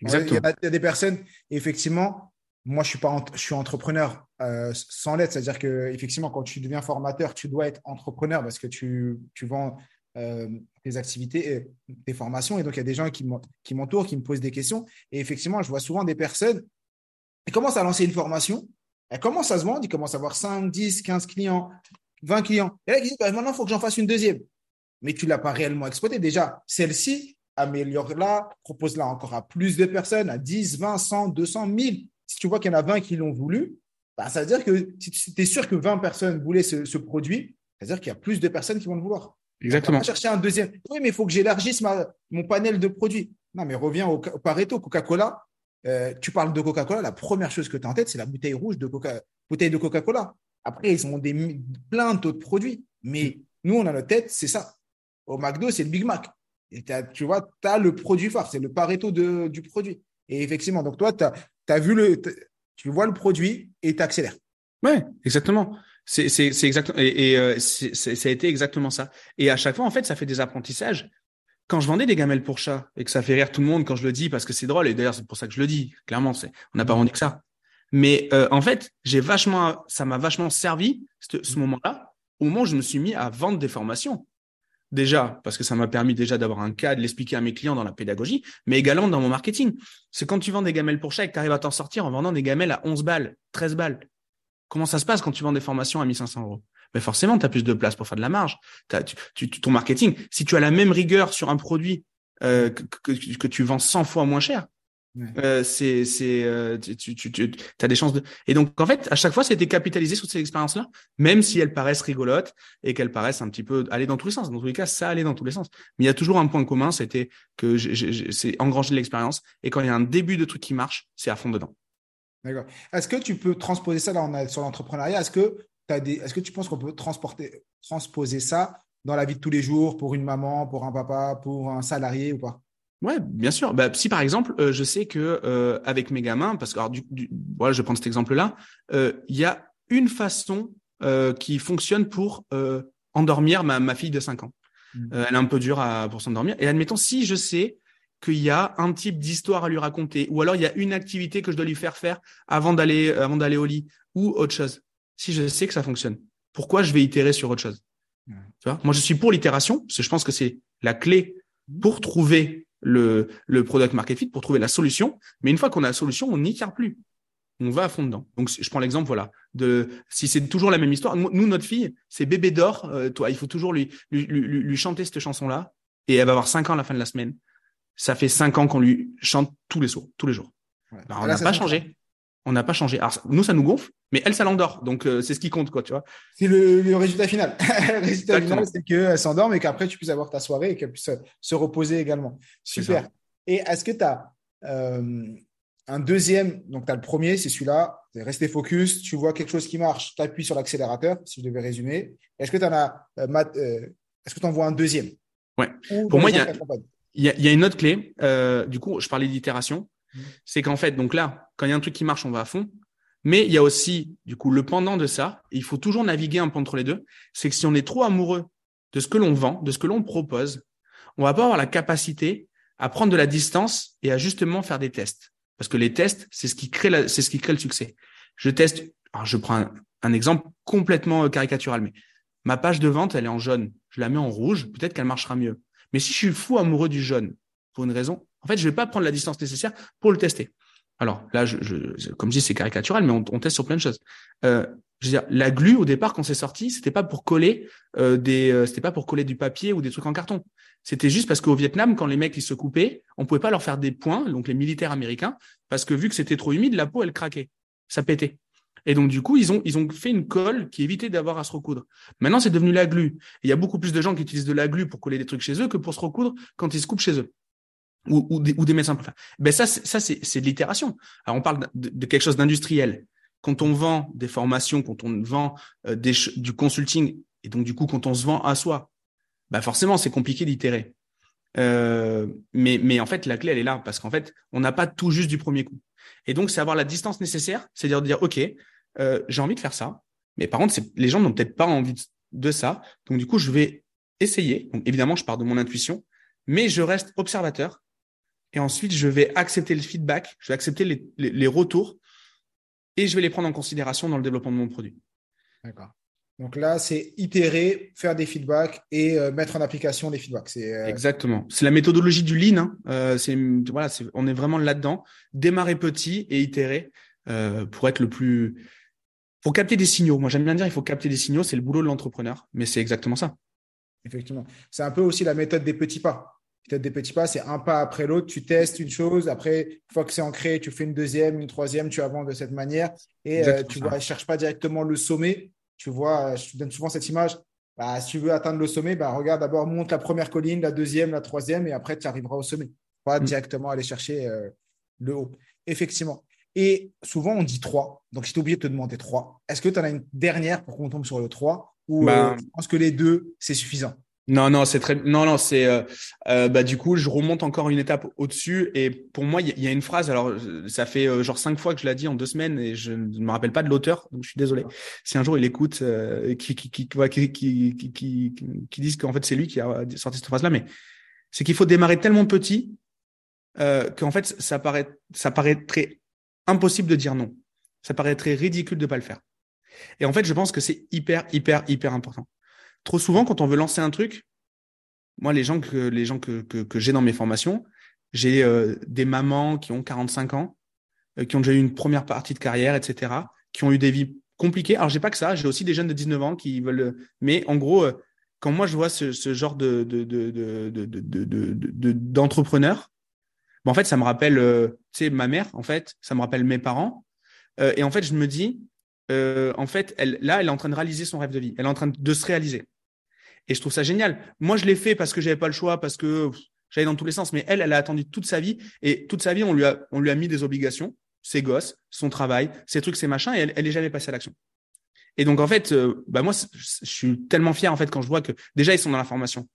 Speaker 1: Exactement.
Speaker 3: Il y, a, des personnes, effectivement, moi je suis pas, je suis entrepreneur sans l'aide, c'est-à-dire que effectivement quand tu deviens formateur, tu dois être entrepreneur parce que tu, tu vends tes activités, et tes formations, et donc il y a des gens qui m'entourent, qui me posent des questions, et effectivement je vois souvent des personnes qui commencent à lancer une formation elle commence à se vendre, il commence à avoir 5, 10, 15 clients, 20 clients. Et là, il dit, bah, maintenant, il faut que j'en fasse une deuxième. Mais tu ne l'as pas réellement exploité. Déjà, celle-ci, améliore-la, propose-la encore à plus de personnes, à 10, 20, 100, 200, 1000. Si tu vois qu'il y en a 20 qui l'ont voulu, bah, ça veut dire que si tu es sûr que 20 personnes voulaient ce, produit, ça veut dire qu'il y a plus de personnes qui vont le vouloir.
Speaker 1: Exactement. On va
Speaker 3: chercher un deuxième. Oui, mais il faut que j'élargisse mon panel de produits. Non, mais reviens au Pareto, Coca-Cola. Euh, tu parles de Coca-Cola, la première chose que tu as en tête, c'est la bouteille rouge de Coca, bouteille de Coca-Cola. Après, ils ont des, plein d'autres produits. Mais nous, on a notre tête, c'est ça. Au McDo, c'est le Big Mac. Et tu vois, tu as le produit phare, c'est le Pareto de, du produit. Et effectivement, donc toi, tu as, vu le, tu vois le produit et tu accélères.
Speaker 1: Ouais, exactement. C'est exactement et, et euh, ça a été exactement ça. Et à chaque fois, en fait, ça fait des apprentissages quand je vendais des gamelles pour chat et que ça fait rire tout le monde quand je le dis parce que c'est drôle et d'ailleurs c'est pour ça que je le dis clairement c'est on n'a pas vendu que ça mais euh, en fait j'ai vachement ça m'a vachement servi ce, moment-là au moment où je me suis mis à vendre des formations déjà parce que ça m'a permis déjà d'avoir un cas de l'expliquer à mes clients dans la pédagogie mais également dans mon marketing. C'est quand tu vends des gamelles pour chat et que tu arrives à t'en sortir en vendant des gamelles à 11 balles 13 balles. Comment ça se passe quand tu vends des formations à 1500 euros? Mais forcément, tu as plus de place pour faire de la marge. tu, ton marketing, si tu as la même rigueur sur un produit euh, que, que, tu vends 100 fois moins cher, euh, c'est c'est euh, tu, tu, tu as des chances de et donc en fait à chaque fois c'était capitalisé sur ces expériences là même si elles paraissent rigolotes et qu'elles paraissent un petit peu aller dans tous les sens. Dans tous les cas ça allait dans tous les sens. Mais il y a toujours un point commun c'était que c'est engranger de l'expérience et quand il y a un début de truc qui marche c'est à fond dedans.
Speaker 3: D'accord. Est-ce que tu peux transposer ça là on a sur l'entrepreneuriat? Est-ce que est-ce que tu penses qu'on peut transporter, transposer ça dans la vie de tous les jours pour une maman, pour un papa, pour un salarié ou pas?
Speaker 1: Ouais, bien sûr. Bah, si par exemple, euh, je sais que euh, avec mes gamins, parce que alors, du, voilà, je prends cet exemple-là, euh, il y a une façon qui fonctionne pour endormir ma, ma fille de 5 ans. Mmh. elle est un peu dure à, pour s'endormir. Et admettons, si je sais qu'il y a un type d'histoire à lui raconter, ou alors il y a une activité que je dois lui faire faire avant d'aller avant d'aller au lit, ou autre chose si je sais que ça fonctionne Pourquoi je vais itérer sur autre chose? Tu vois? Moi, je suis pour l'itération, parce que je pense que c'est la clé pour trouver le, le product market fit, pour trouver la solution. Mais une fois qu'on a la solution, on n'itère plus. On va à fond dedans. Donc, je prends l'exemple, voilà, de si c'est toujours la même histoire. Nous, notre fille, c'est bébé d'or. Euh, toi, il faut toujours lui, lui, lui, lui chanter cette chanson-là, et elle va avoir cinq ans à la fin de la semaine. Ça fait cinq ans qu'on lui chante tous les jours, tous les jours. Ben, on n'a pas changé on n'a pas changé. Alors, nous, ça nous gonfle, mais elle, ça l'endort. Donc, euh, c'est ce qui compte, quoi, tu vois.
Speaker 3: C'est le, résultat final. le résultat final, c'est qu'elle s'endorme et qu'après, tu puisses avoir ta soirée et qu'elle puisse se reposer également. Super. Et est-ce que tu as euh, un deuxième Donc, tu as le premier, c'est celui-là. Rester focus. Tu vois quelque chose qui marche, tu appuies sur l'accélérateur, si je devais résumer. Est-ce que tu en as, euh, est-ce que tu en vois un deuxième?
Speaker 1: Ouais. Pour moi, il y a, y a, une autre clé. du coup, je parlais d'itération Mmh. C'est qu'en fait, donc là, quand il y a un truc qui marche, on va à fond. Mais il y a aussi, du coup, le pendant de ça. il faut toujours naviguer un peu entre les deux. C'est que si on est trop amoureux de ce que l'on vend, de ce que l'on propose, on va pas avoir la capacité à prendre de la distance et à justement faire des tests. Parce que les tests, c'est ce qui crée c'est ce qui crée le succès. Je teste, alors je prends un, exemple complètement euh, caricatural, mais ma page de vente, elle est en jaune. Je la mets en rouge, peut-être qu'elle marchera mieux. Mais si je suis fou amoureux du jaune, pour une raison, en fait, je vais pas prendre la distance nécessaire pour le tester. Alors là, comme je dis, c'est caricatural, mais on, on, teste sur plein de choses. Euh, je veux dire, la glu au départ quand c'est sorti, c'était pas pour coller euh, des, euh, c'était pas pour coller du papier ou des trucs en carton. C'était juste parce qu'au Vietnam, quand les mecs ils se coupaient, on pouvait pas leur faire des points, donc les militaires américains, parce que vu que c'était trop humide, la peau elle craquait, ça pétait. Et donc du coup, ils ont ils ont fait une colle qui évitait d'avoir à se recoudre. Maintenant, c'est devenu la glu. Il y a beaucoup plus de gens qui utilisent de la glu pour coller des trucs chez eux que pour se recoudre quand ils se coupent chez eux ou, ou, des, ou des médecins pour faire. Ben ça, ça c'est, de l'itération. Alors on parle de, quelque chose d'industriel. Quand on vend des formations, quand on vend euh, du consulting, et donc du coup quand on se vend à soi, ben forcément c'est compliqué d'itérer. Euh, mais, mais en fait la clé elle est là parce qu'en fait on n'a pas tout juste du premier coup. Et donc c'est avoir la distance nécessaire, c'est-à-dire dire ok euh, j'ai envie de faire ça, mais par contre les gens n'ont peut-être pas envie de, de ça, donc du coup je vais essayer. Donc évidemment je pars de mon intuition, mais je reste observateur et ensuite, je vais accepter le feedback, je vais accepter les, les, retours et je vais les prendre en considération dans le développement de mon produit.
Speaker 3: D'accord. Donc là, c'est itérer, faire des feedbacks et euh, mettre en application des feedbacks. C'est
Speaker 1: euh, Exactement. C'est la méthodologie du lean. Hein. Euh, c'est voilà, on est vraiment là-dedans. Démarrer petit et itérer pour être le plus, pour capter des signaux. Moi, j'aime bien dire, il faut capter des signaux. C'est le boulot de l'entrepreneur, mais c'est exactement ça.
Speaker 3: Effectivement. C'est un peu aussi la méthode des petits pas peut-être des petits pas, c'est un pas après l'autre, tu testes une chose, après, une fois que c'est ancré, tu fais une deuxième, une troisième, tu avances de cette manière et euh, tu ne cherches pas directement le sommet. Tu vois, je te donne souvent cette image. Bah, si tu veux atteindre le sommet, bah, regarde d'abord, monte la première colline, la deuxième, la troisième, et après, tu arriveras au sommet. Pas mm. directement aller chercher euh, le haut. Effectivement. Et souvent, on dit trois. Donc, j'ai oublié de te demander trois. Est-ce que tu en as une dernière pour qu'on tombe sur le 3 ou bah, je pense que les deux, c'est suffisant?
Speaker 1: Non, non, c'est très, non, non, c'est, euh, euh, bah du coup, je remonte encore une étape au-dessus et pour moi, il y, a une phrase. Alors, ça fait euh, genre cinq fois que je l'ai dit en deux semaines et je ne me rappelle pas de l'auteur, donc je suis désolé. Si un jour il écoute, qui, qui, qui, qui, qui, qui, qui, disent qu'en fait c'est lui qui a sorti cette phrase-là, mais c'est qu'il faut démarrer tellement petit qu'en fait ça paraît, ça paraît très impossible de dire non. Ça paraît très ridicule de pas le faire. Et en fait, je pense que c'est hyper, hyper, hyper important. Trop souvent, quand on veut lancer un truc, moi, les gens que, les gens que, que, j'ai dans mes formations, j'ai euh, des mamans qui ont 45 ans, euh, qui ont déjà eu une première partie de carrière, etc., qui ont eu des vies compliquées. Alors, j'ai pas que ça, j'ai aussi des jeunes de 19 ans qui veulent. Mais en gros, euh, quand moi je vois ce, genre de, de, de, de, de, d'entrepreneur, ben, en fait, ça me rappelle, tu sais, ma mère, en fait, ça me rappelle mes parents. et en fait, je me dis, euh, en fait, elle, là, elle est en train de réaliser son rêve de vie. Elle est en train de se réaliser. Et je trouve ça génial. Moi, je l'ai fait parce que j'avais pas le choix, parce que j'allais dans tous les sens. Mais elle, elle a attendu toute sa vie. Et toute sa vie, on lui a, mis des obligations, ses gosses, son travail, ses trucs, ses machins. Et elle, elle est jamais passée à l'action. Et donc, en fait, euh, bah moi, je suis tellement fier, en fait, quand je vois que déjà, ils sont dans la formation.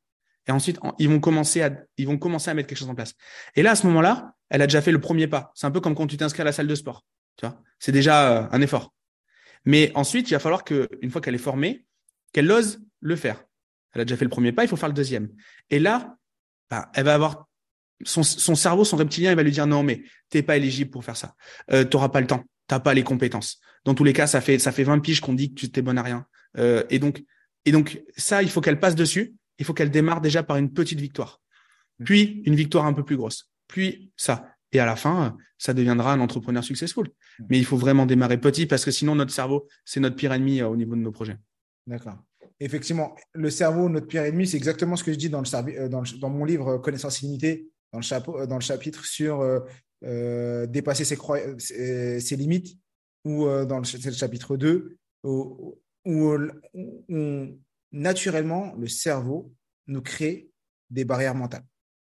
Speaker 1: Et ensuite, ils vont commencer à, ils vont commencer à mettre quelque chose en place. Et là, à ce moment-là, elle a déjà fait le premier pas. C'est un peu comme quand tu t'inscris à la salle de sport. Tu vois, c'est déjà euh, un effort. Mais ensuite, il va falloir que, une fois qu'elle est formée, qu'elle ose le faire. Elle a déjà fait le premier pas, il faut faire le deuxième. Et là, bah, elle va avoir son, son, cerveau, son reptilien, il va lui dire non, mais t'es pas éligible pour faire ça. Euh, T'auras pas le temps, t'as pas les compétences. Dans tous les cas, ça fait ça fait 20 piges qu'on dit que tu t'es bonne à rien. Euh, et donc et donc ça, il faut qu'elle passe dessus. Il faut qu'elle démarre déjà par une petite victoire, puis une victoire un peu plus grosse, puis ça. Et à la fin, ça deviendra un entrepreneur successful. Mais il faut vraiment démarrer petit parce que sinon, notre cerveau, c'est notre pire ennemi euh, au niveau de nos projets.
Speaker 3: D'accord. Effectivement, le cerveau, notre pire ennemi, c'est exactement ce que je dis dans, le, euh, dans mon livre euh, Connaissance illimitée, dans le, dans le chapitre sur dépasser ses, ses, limites, ou dans le, chapitre 2, où, naturellement, le cerveau nous crée des barrières mentales.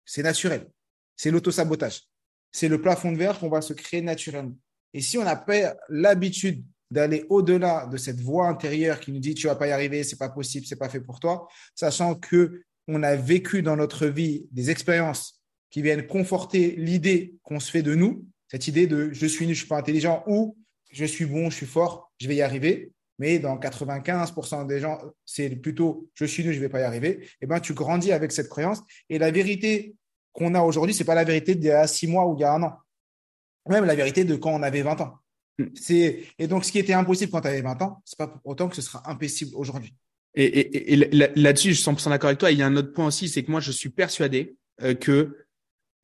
Speaker 3: C'est naturel. C'est l'autosabotage. C'est le plafond de verre qu'on va se créer naturellement. Et si on n'a pas l'habitude d'aller au-delà de cette voix intérieure qui nous dit tu vas pas y arriver, c'est pas possible, c'est pas fait pour toi, sachant que on a vécu dans notre vie des expériences qui viennent conforter l'idée qu'on se fait de nous, Cette idée de je suis nul, je suis pas intelligent ou je suis bon, je suis fort, je vais y arriver. Mais dans 95% des gens, c'est plutôt je suis nul, je vais pas y arriver. Et eh ben, tu grandis avec cette croyance. Et la vérité qu'on a aujourd'hui, ce n'est pas la vérité d'il y a six mois ou il y a un an. Même la vérité de quand on avait 20 ans. Mm. Et donc, ce qui était impossible quand tu avais 20 ans, ce n'est pas pour autant que ce sera impossible aujourd'hui.
Speaker 1: Et, là-dessus, je suis 100% d'accord avec toi. Il y a un autre point aussi, c'est que moi, je suis persuadé euh, que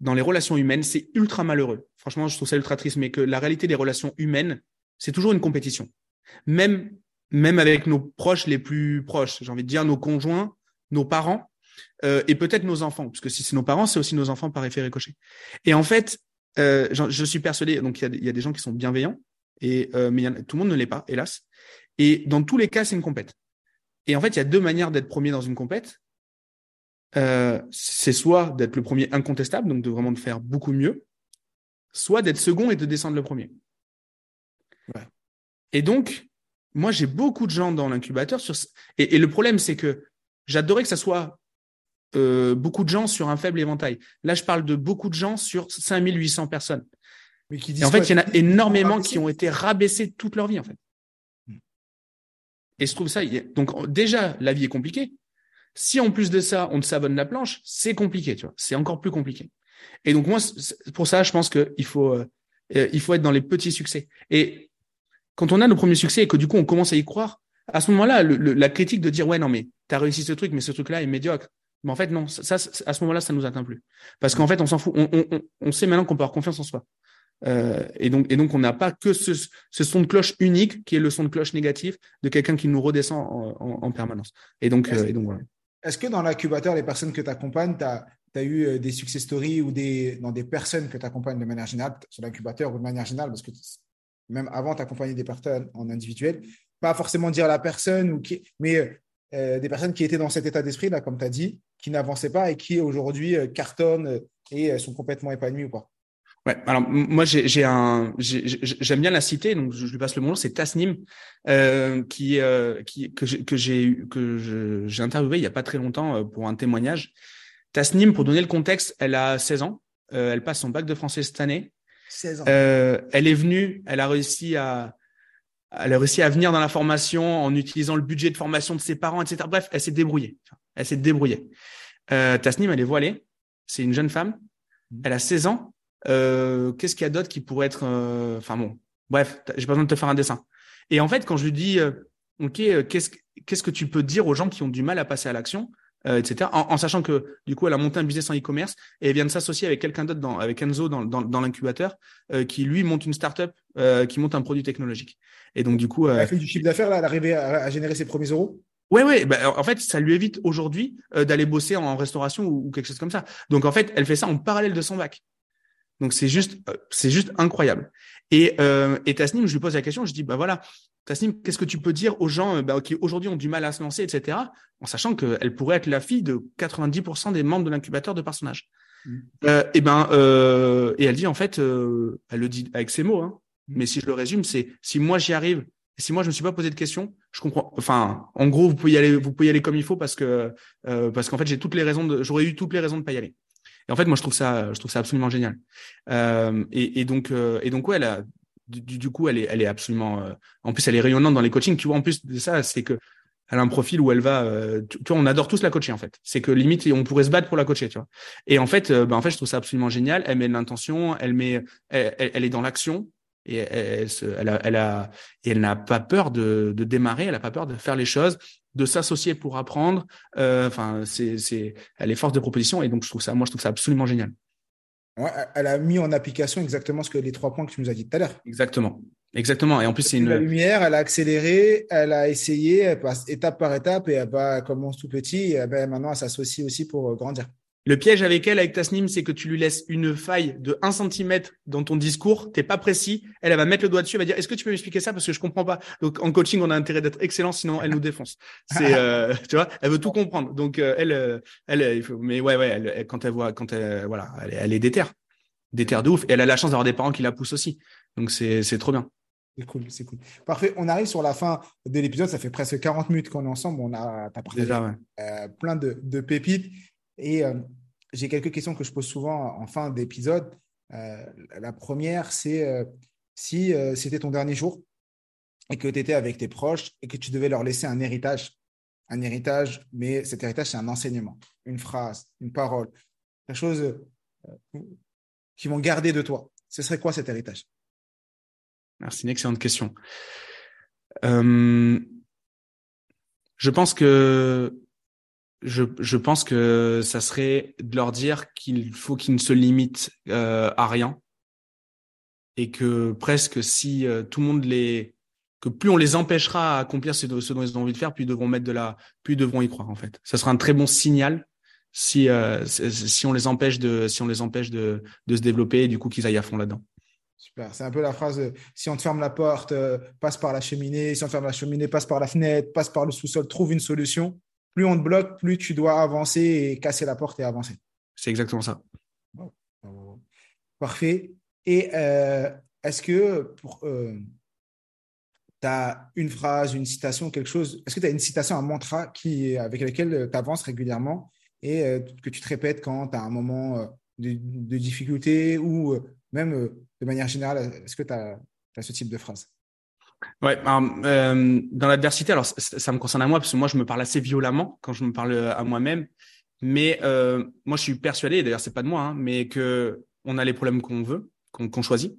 Speaker 1: dans les relations humaines, c'est ultra malheureux. Franchement, je trouve ça ultra triste, mais que la réalité des relations humaines, c'est toujours une compétition. Même, même avec nos proches les plus proches, j'ai envie de dire nos conjoints, nos parents, euh, et peut-être nos enfants, parce que si c'est nos parents, c'est aussi nos enfants par effet ricochet. Et en fait, euh, je, suis persuadé, donc il y, a, des gens qui sont bienveillants, et euh, mais tout le monde ne l'est pas, hélas. Et dans tous les cas, c'est une compète. Et en fait, il y a deux manières d'être premier dans une compète. C'est soit d'être le premier incontestable, donc de vraiment de faire beaucoup mieux, soit d'être second et de descendre le premier. Et donc, moi, j'ai beaucoup de gens dans l'incubateur sur. Et, et le problème, c'est que j'adorais que ça soit euh, beaucoup de gens sur un faible éventail. Là, je parle de beaucoup de gens sur 5800 personnes. Mais qui et en fait, il y en a énormément qui ont été rabaissés toute leur vie, en fait. Hmm. Et je trouve ça. Donc, déjà, la vie est compliquée. Si en plus de ça, on te savonne la planche, c'est compliqué, tu vois. C'est encore plus compliqué. Et donc, moi, pour ça, je pense qu'il faut, euh, euh, il faut être dans les petits succès. Et quand on a nos premiers succès et que du coup, on commence à y croire, à ce moment-là, la critique de dire, ouais, non, mais tu as réussi ce truc, mais ce truc-là est médiocre. Mais en fait, non, ça, à ce moment-là, ça nous atteint plus. Parce qu'en fait, on s'en fout. On, sait maintenant qu'on peut avoir confiance en soi. Euh, et donc, et donc, on n'a pas que ce, son de cloche unique qui est le son de cloche négatif de quelqu'un qui nous redescend en, permanence. Et donc,
Speaker 3: est-ce,
Speaker 1: euh, donc voilà.
Speaker 3: Est-ce que dans l'incubateur, les personnes que tu accompagnes, tu as, eu euh, des success stories ou des, dans des personnes que tu accompagnes de manière générale, sur l'incubateur ou de manière générale, parce que même avant, tu accompagner des personnes en individuel, pas forcément dire la personne, ou qui, mais des personnes qui étaient dans cet état d'esprit, là, comme tu as dit, qui n'avançaient pas et qui aujourd'hui cartonnent et sont complètement épanouis ou pas
Speaker 1: Ouais, alors moi j'ai un j'aime bien la citer donc je lui passe le mot c'est Tasnim euh, qui euh, qui que j'ai que j'ai interviewé il y a pas très longtemps euh, pour un témoignage. Tasnim pour donner le contexte, elle a 16 ans, euh, elle passe son bac de français cette année. 16 ans. Euh, elle est venue, elle a réussi à elle a réussi à venir dans la formation en utilisant le budget de formation de ses parents, etc. Bref, elle s'est débrouillée. Elle s'est débrouillée. Tasnim, elle est voilée. C'est une jeune femme. Mmh. Elle a 16 ans euh, qu'est-ce qu'il y a d'autre qui pourrait être, euh, enfin bon, bref, j'ai pas besoin de te faire un dessin. Et en fait, quand je lui dis, euh, ok, qu'est-ce qu'est-ce que tu peux dire aux gens qui ont du mal à passer à l'action, etc. En, sachant que du coup, elle a monté un business en e-commerce et elle vient de s'associer avec quelqu'un d'autre, dans, avec Enzo dans, dans, dans l'incubateur, qui lui monte une startup, qui monte un produit technologique. Et donc du coup,
Speaker 3: elle a fait du chiffre d'affaires là, elle arrivé à, à générer ses premiers euros?
Speaker 1: Ouais, ouais. Bah, en fait, ça lui évite aujourd'hui d'aller bosser en restauration ou, ou, quelque chose comme ça. Donc, en fait, elle fait ça en parallèle de son bac. Donc c'est juste, euh, c'est juste incroyable. Et, euh, et Tasnim, je lui pose la question, je dis bah voilà, Tasnim, qu'est-ce que tu peux dire aux gens euh, bah, qui aujourd'hui ont du mal à se lancer, etc. En sachant qu'elle pourrait être la fille de 90% des membres de l'incubateur de personnages. Mmh. Euh, et ben, euh, et elle dit en fait, euh, elle le dit avec ses mots, hein, mmh. mais si je le résume, c'est si moi j'y arrive, et si moi je me suis pas posé de questions, je comprends. Enfin, en gros, vous pouvez y aller, vous pouvez y aller comme il faut parce que parce qu'en fait j'ai toutes les raisons de, j'aurais eu toutes les raisons de pas y aller. Et en fait, moi, je trouve ça, je trouve ça absolument génial. Euh, et, et, donc, euh, et donc, ouais, a, du, du, coup, elle est, elle est absolument. Euh, en plus, elle est rayonnante dans les coachings. Tu vois, en plus de ça, c'est que elle a un profil où elle va. Euh, tu, vois, on adore tous la coacher en fait. C'est que limite, on pourrait se battre pour la coacher, tu vois. Et en fait, ben, en fait, je trouve ça absolument génial. Elle met l'intention, elle met, elle, elle, est dans l'action et elle, elle, a, elle a, et elle n'a pas peur de, de démarrer. Elle n'a pas peur de faire les choses de s'associer pour apprendre. Euh, enfin, c'est, c'est, elle est force de proposition et donc je trouve ça, moi, je trouve ça absolument génial.
Speaker 3: elle a mis en application exactement ce que les trois points que tu nous as dit tout à l'heure.
Speaker 1: Exactement. Exactement. Et en plus, c'est une.
Speaker 3: La lumière, elle a accéléré, elle a essayé, elle passe étape par étape et elle, va, commence tout petit et ben, maintenant elle s'associe aussi pour euh, grandir.
Speaker 1: Le piège avec elle, avec Tasnim, c'est que tu lui laisses une faille de 1 cm dans ton discours, t'es pas précis, elle, va mettre le doigt dessus, elle va dire est-ce que tu peux m'expliquer ça? Parce que je comprends pas. Donc en coaching, on a intérêt d'être excellent, sinon elle nous défonce. C'est, euh, tu vois, elle veut tout comprendre. Donc euh, elle, euh, elle, il faut, mais ouais, ouais, elle, quand elle voit, quand elle, voilà, elle, elle est déterre, déterre de ouf. Et elle a la chance d'avoir des parents qui la poussent aussi. Donc c'est, c'est trop bien.
Speaker 3: C'est cool, c'est cool. Parfait. On arrive sur la fin de l'épisode. Ça fait presque 40 minutes qu'on est ensemble. On a, t'as partagé plein de, de pépites et j'ai quelques questions que je pose souvent en fin d'épisode. la première, c'est si c'était ton dernier jour et que tu étais avec tes proches et que tu devais leur laisser un héritage. Un héritage, mais cet héritage, c'est un enseignement, une phrase, une parole, quelque chose qu'ils vont garder de toi. Ce serait quoi cet héritage?
Speaker 1: Merci, une excellente question. Euh, je pense que je, pense que ça serait de leur dire qu'il faut qu'ils ne se limitent euh, à rien et que presque si euh, tout le monde les que plus on les empêchera à accomplir ce, dont ils ont envie de faire, plus ils devront mettre de la, plus ils devront y croire en fait. Ça sera un très bon signal si euh, on les empêche de si on les empêche de se développer et du coup qu'ils aillent à fond là-dedans.
Speaker 3: Super. C'est un peu la phrase si on te ferme la porte, passe par la cheminée. Si on te ferme la cheminée, passe par la fenêtre, passe par le sous-sol, trouve une solution. Plus on te bloque, plus tu dois avancer et casser la porte et avancer.
Speaker 1: C'est exactement ça.
Speaker 3: Parfait. Et euh, est-ce que pour. tu as une phrase, une citation, quelque chose. Est-ce que tu as une citation, un mantra qui, avec lequel tu avances régulièrement et que tu te répètes quand tu as un moment de, de difficulté ou même euh, de manière générale, est-ce que tu as, ce type de phrase?
Speaker 1: Ouais, euh, dans l'adversité, alors ça, me concerne à moi parce que moi je me parle assez violemment quand je me parle à moi-même, mais euh, moi je suis persuadé, d'ailleurs c'est pas de moi, hein, mais que on a les problèmes qu'on veut, qu'on choisit.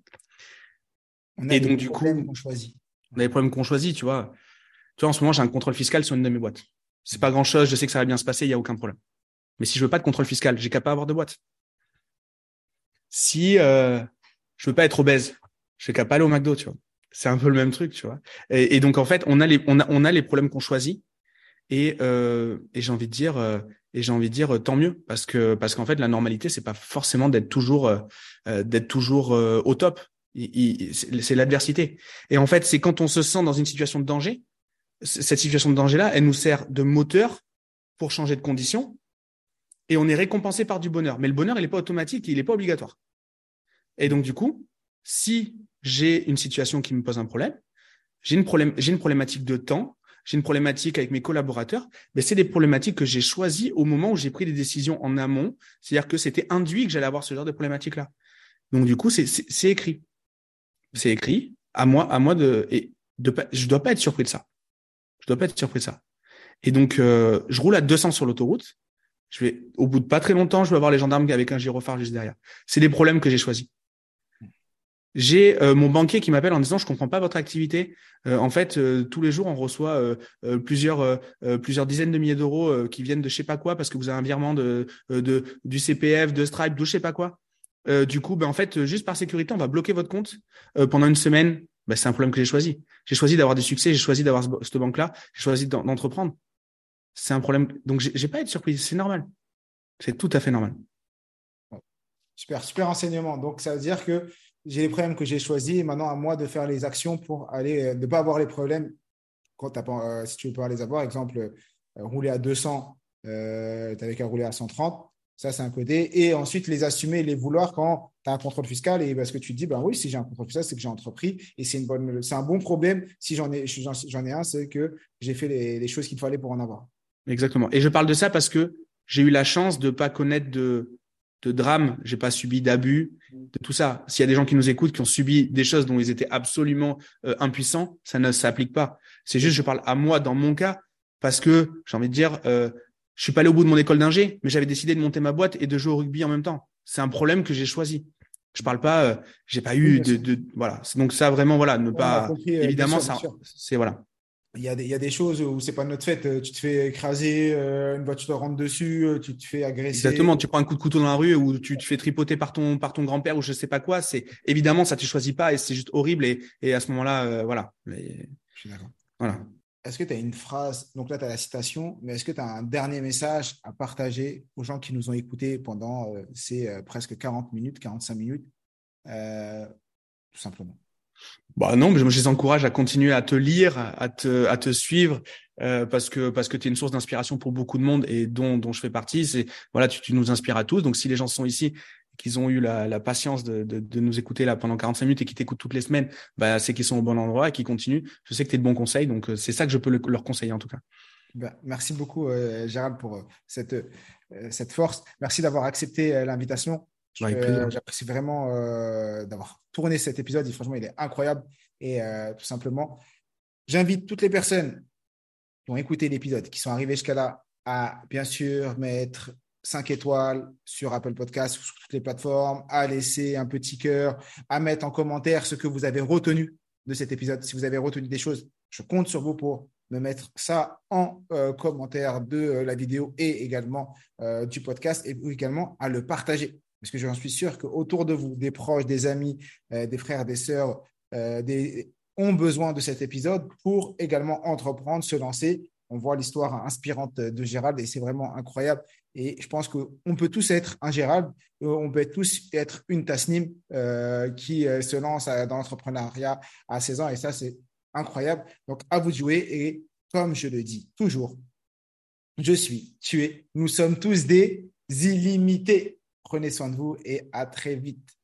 Speaker 3: On a et donc du coup, qu'on choisit.
Speaker 1: On a les problèmes qu'on choisit, tu vois. Tu vois, en ce moment j'ai un contrôle fiscal sur une de mes boîtes. C'est pas grand chose, je sais que ça va bien se passer, il y a aucun problème. Mais si je veux pas de contrôle fiscal, j'ai qu'à pas avoir de boîte si euh, je veux pas être obèse, je fais qu'à pas aller au McDo, tu vois. C'est un peu le même truc, tu vois. Et, donc en fait, on a les on a on a les problèmes qu'on choisit et euh, et j'ai envie de dire euh, et j'ai envie de dire tant mieux parce que parce qu'en fait la normalité c'est pas forcément d'être toujours euh, d'être toujours euh, au top. C'est l'adversité. Et en fait, c'est quand on se sent dans une situation de danger, cette situation de danger là, elle nous sert de moteur pour changer de condition et on est récompensé par du bonheur. Mais le bonheur, il n'est pas automatique, il n'est pas obligatoire. Et donc, du coup, si j'ai une situation qui me pose un problème, j'ai une, problématique de temps, j'ai une problématique avec mes collaborateurs, mais c'est des problématiques que j'ai choisies au moment où j'ai pris des décisions en amont. C'est-à-dire que c'était induit que j'allais avoir ce genre de problématique-là. Donc, du coup, c'est, écrit. C'est écrit. À moi, à moi de, et de, je dois pas être surpris de ça. Je dois pas être surpris de ça. Et donc, euh, je roule à 200 sur l'autoroute. Au bout de pas très longtemps, je vais avoir les gendarmes avec un gyrophare juste derrière. C'est des problèmes que j'ai choisis. J'ai euh, mon banquier qui m'appelle en disant je comprends pas votre activité. Euh, en fait, euh, tous les jours on reçoit plusieurs plusieurs dizaines de milliers d'euros qui viennent de je sais pas quoi parce que vous avez un virement de, de du CPF, de Stripe, de je sais pas quoi. du coup, ben en fait, juste par sécurité, on va bloquer votre compte pendant une semaine. Ben, c'est un problème que j'ai choisi. J'ai choisi d'avoir des succès, j'ai choisi d'avoir cette banque-là, j'ai choisi d'entreprendre c'est un problème. Donc, j'ai pas à être surpris. C'est normal. C'est tout à fait normal.
Speaker 3: Super, super enseignement. Donc, ça veut dire que j'ai les problèmes que j'ai choisis et maintenant à moi de faire les actions pour aller, euh, ne pas avoir les problèmes quand pas, euh, si tu veux pas les avoir. Exemple, euh, rouler à 200, tu n'avais qu'à rouler à 130. Ça, c'est un côté. Et ensuite, les assumer, les vouloir quand tu as un contrôle fiscal. Et parce que tu te dis, ben oui, si j'ai un contrôle fiscal, c'est que j'ai entrepris. Et c'est, un bon problème. Si j'en ai, j'en ai un, c'est que j'ai fait les choses qu'il fallait pour en avoir.
Speaker 1: Exactement. Et je parle de ça parce que j'ai eu la chance de pas connaître de, de drame, j'ai pas subi d'abus, de tout ça. S'il y a des gens qui nous écoutent qui ont subi des choses dont ils étaient absolument euh, impuissants, ça ne s'applique pas. C'est juste, je parle à moi dans mon cas parce que j'ai envie de dire, euh, je suis pas allé au bout de mon école d'ingé, mais j'avais décidé de monter ma boîte et de jouer au rugby en même temps. C'est un problème que j'ai choisi. Je parle pas, euh, j'ai pas eu de, de, voilà. Donc ça vraiment voilà, ne pas euh, évidemment ça, c'est voilà
Speaker 3: il y, a des, il y a des choses où c'est pas notre fête. Euh, tu te fais écraser, euh, une voiture te rentre dessus, euh, tu te fais agresser.
Speaker 1: Exactement. Tu prends un coup de couteau dans la rue ou tu te fais tripoter par ton par ton grand-père ou je sais pas quoi. C'est évidemment ça tu choisis pas et c'est juste horrible et, et à ce moment-là voilà. Mais,
Speaker 3: je suis d'accord.
Speaker 1: Voilà.
Speaker 3: Est-ce que tu as une phrase Donc là tu as la citation, mais est-ce que tu as un dernier message à partager aux gens qui nous ont écoutés pendant ces presque 40 minutes, 45 minutes, tout simplement?
Speaker 1: Bah non, mais je les encourage à continuer à te lire, à te, suivre, euh, parce que parce que tu es une source d'inspiration pour beaucoup de monde et dont, dont je fais partie. C'est voilà, tu, nous inspires à tous. Donc si les gens sont ici, qu'ils ont eu la, patience de, de, nous écouter là pendant 45 minutes et qui t'écoutent toutes les semaines, bah c'est qu'ils sont au bon endroit et qu'ils continuent. Je sais que tu es de bons conseils, donc euh, c'est ça que je peux leur conseiller en tout cas.
Speaker 3: Bah, merci beaucoup euh, Gérald pour cette cette force. Merci d'avoir accepté l'invitation. J'apprécie vraiment d'avoir tourné cet épisode. Et franchement, il est incroyable. Et tout simplement, j'invite toutes les personnes qui ont écouté l'épisode, qui sont arrivées jusqu'à là, à bien sûr mettre 5 étoiles sur Apple Podcasts, sur toutes les plateformes, à laisser un petit cœur, à mettre en commentaire ce que vous avez retenu de cet épisode. Si vous avez retenu des choses, je compte sur vous pour me mettre ça en euh, commentaire de euh, la vidéo et également euh, du podcast et également à le partager. Parce que j'en suis sûr qu'autour de vous, des proches, des amis, des frères, des sœurs, des, ont besoin de cet épisode pour également entreprendre, se lancer on voit l'histoire inspirante de Gérald et c'est vraiment incroyable. Et je pense qu'on peut tous être un Gérald, euh, on peut tous être une Tasnim euh, qui euh, se lance dans l'entrepreneuriat à 16 ans et ça, c'est incroyable. Donc, à vous de jouer et comme je le dis toujours, je suis, tu es, nous sommes tous des illimités. Prenez soin de vous et à très vite.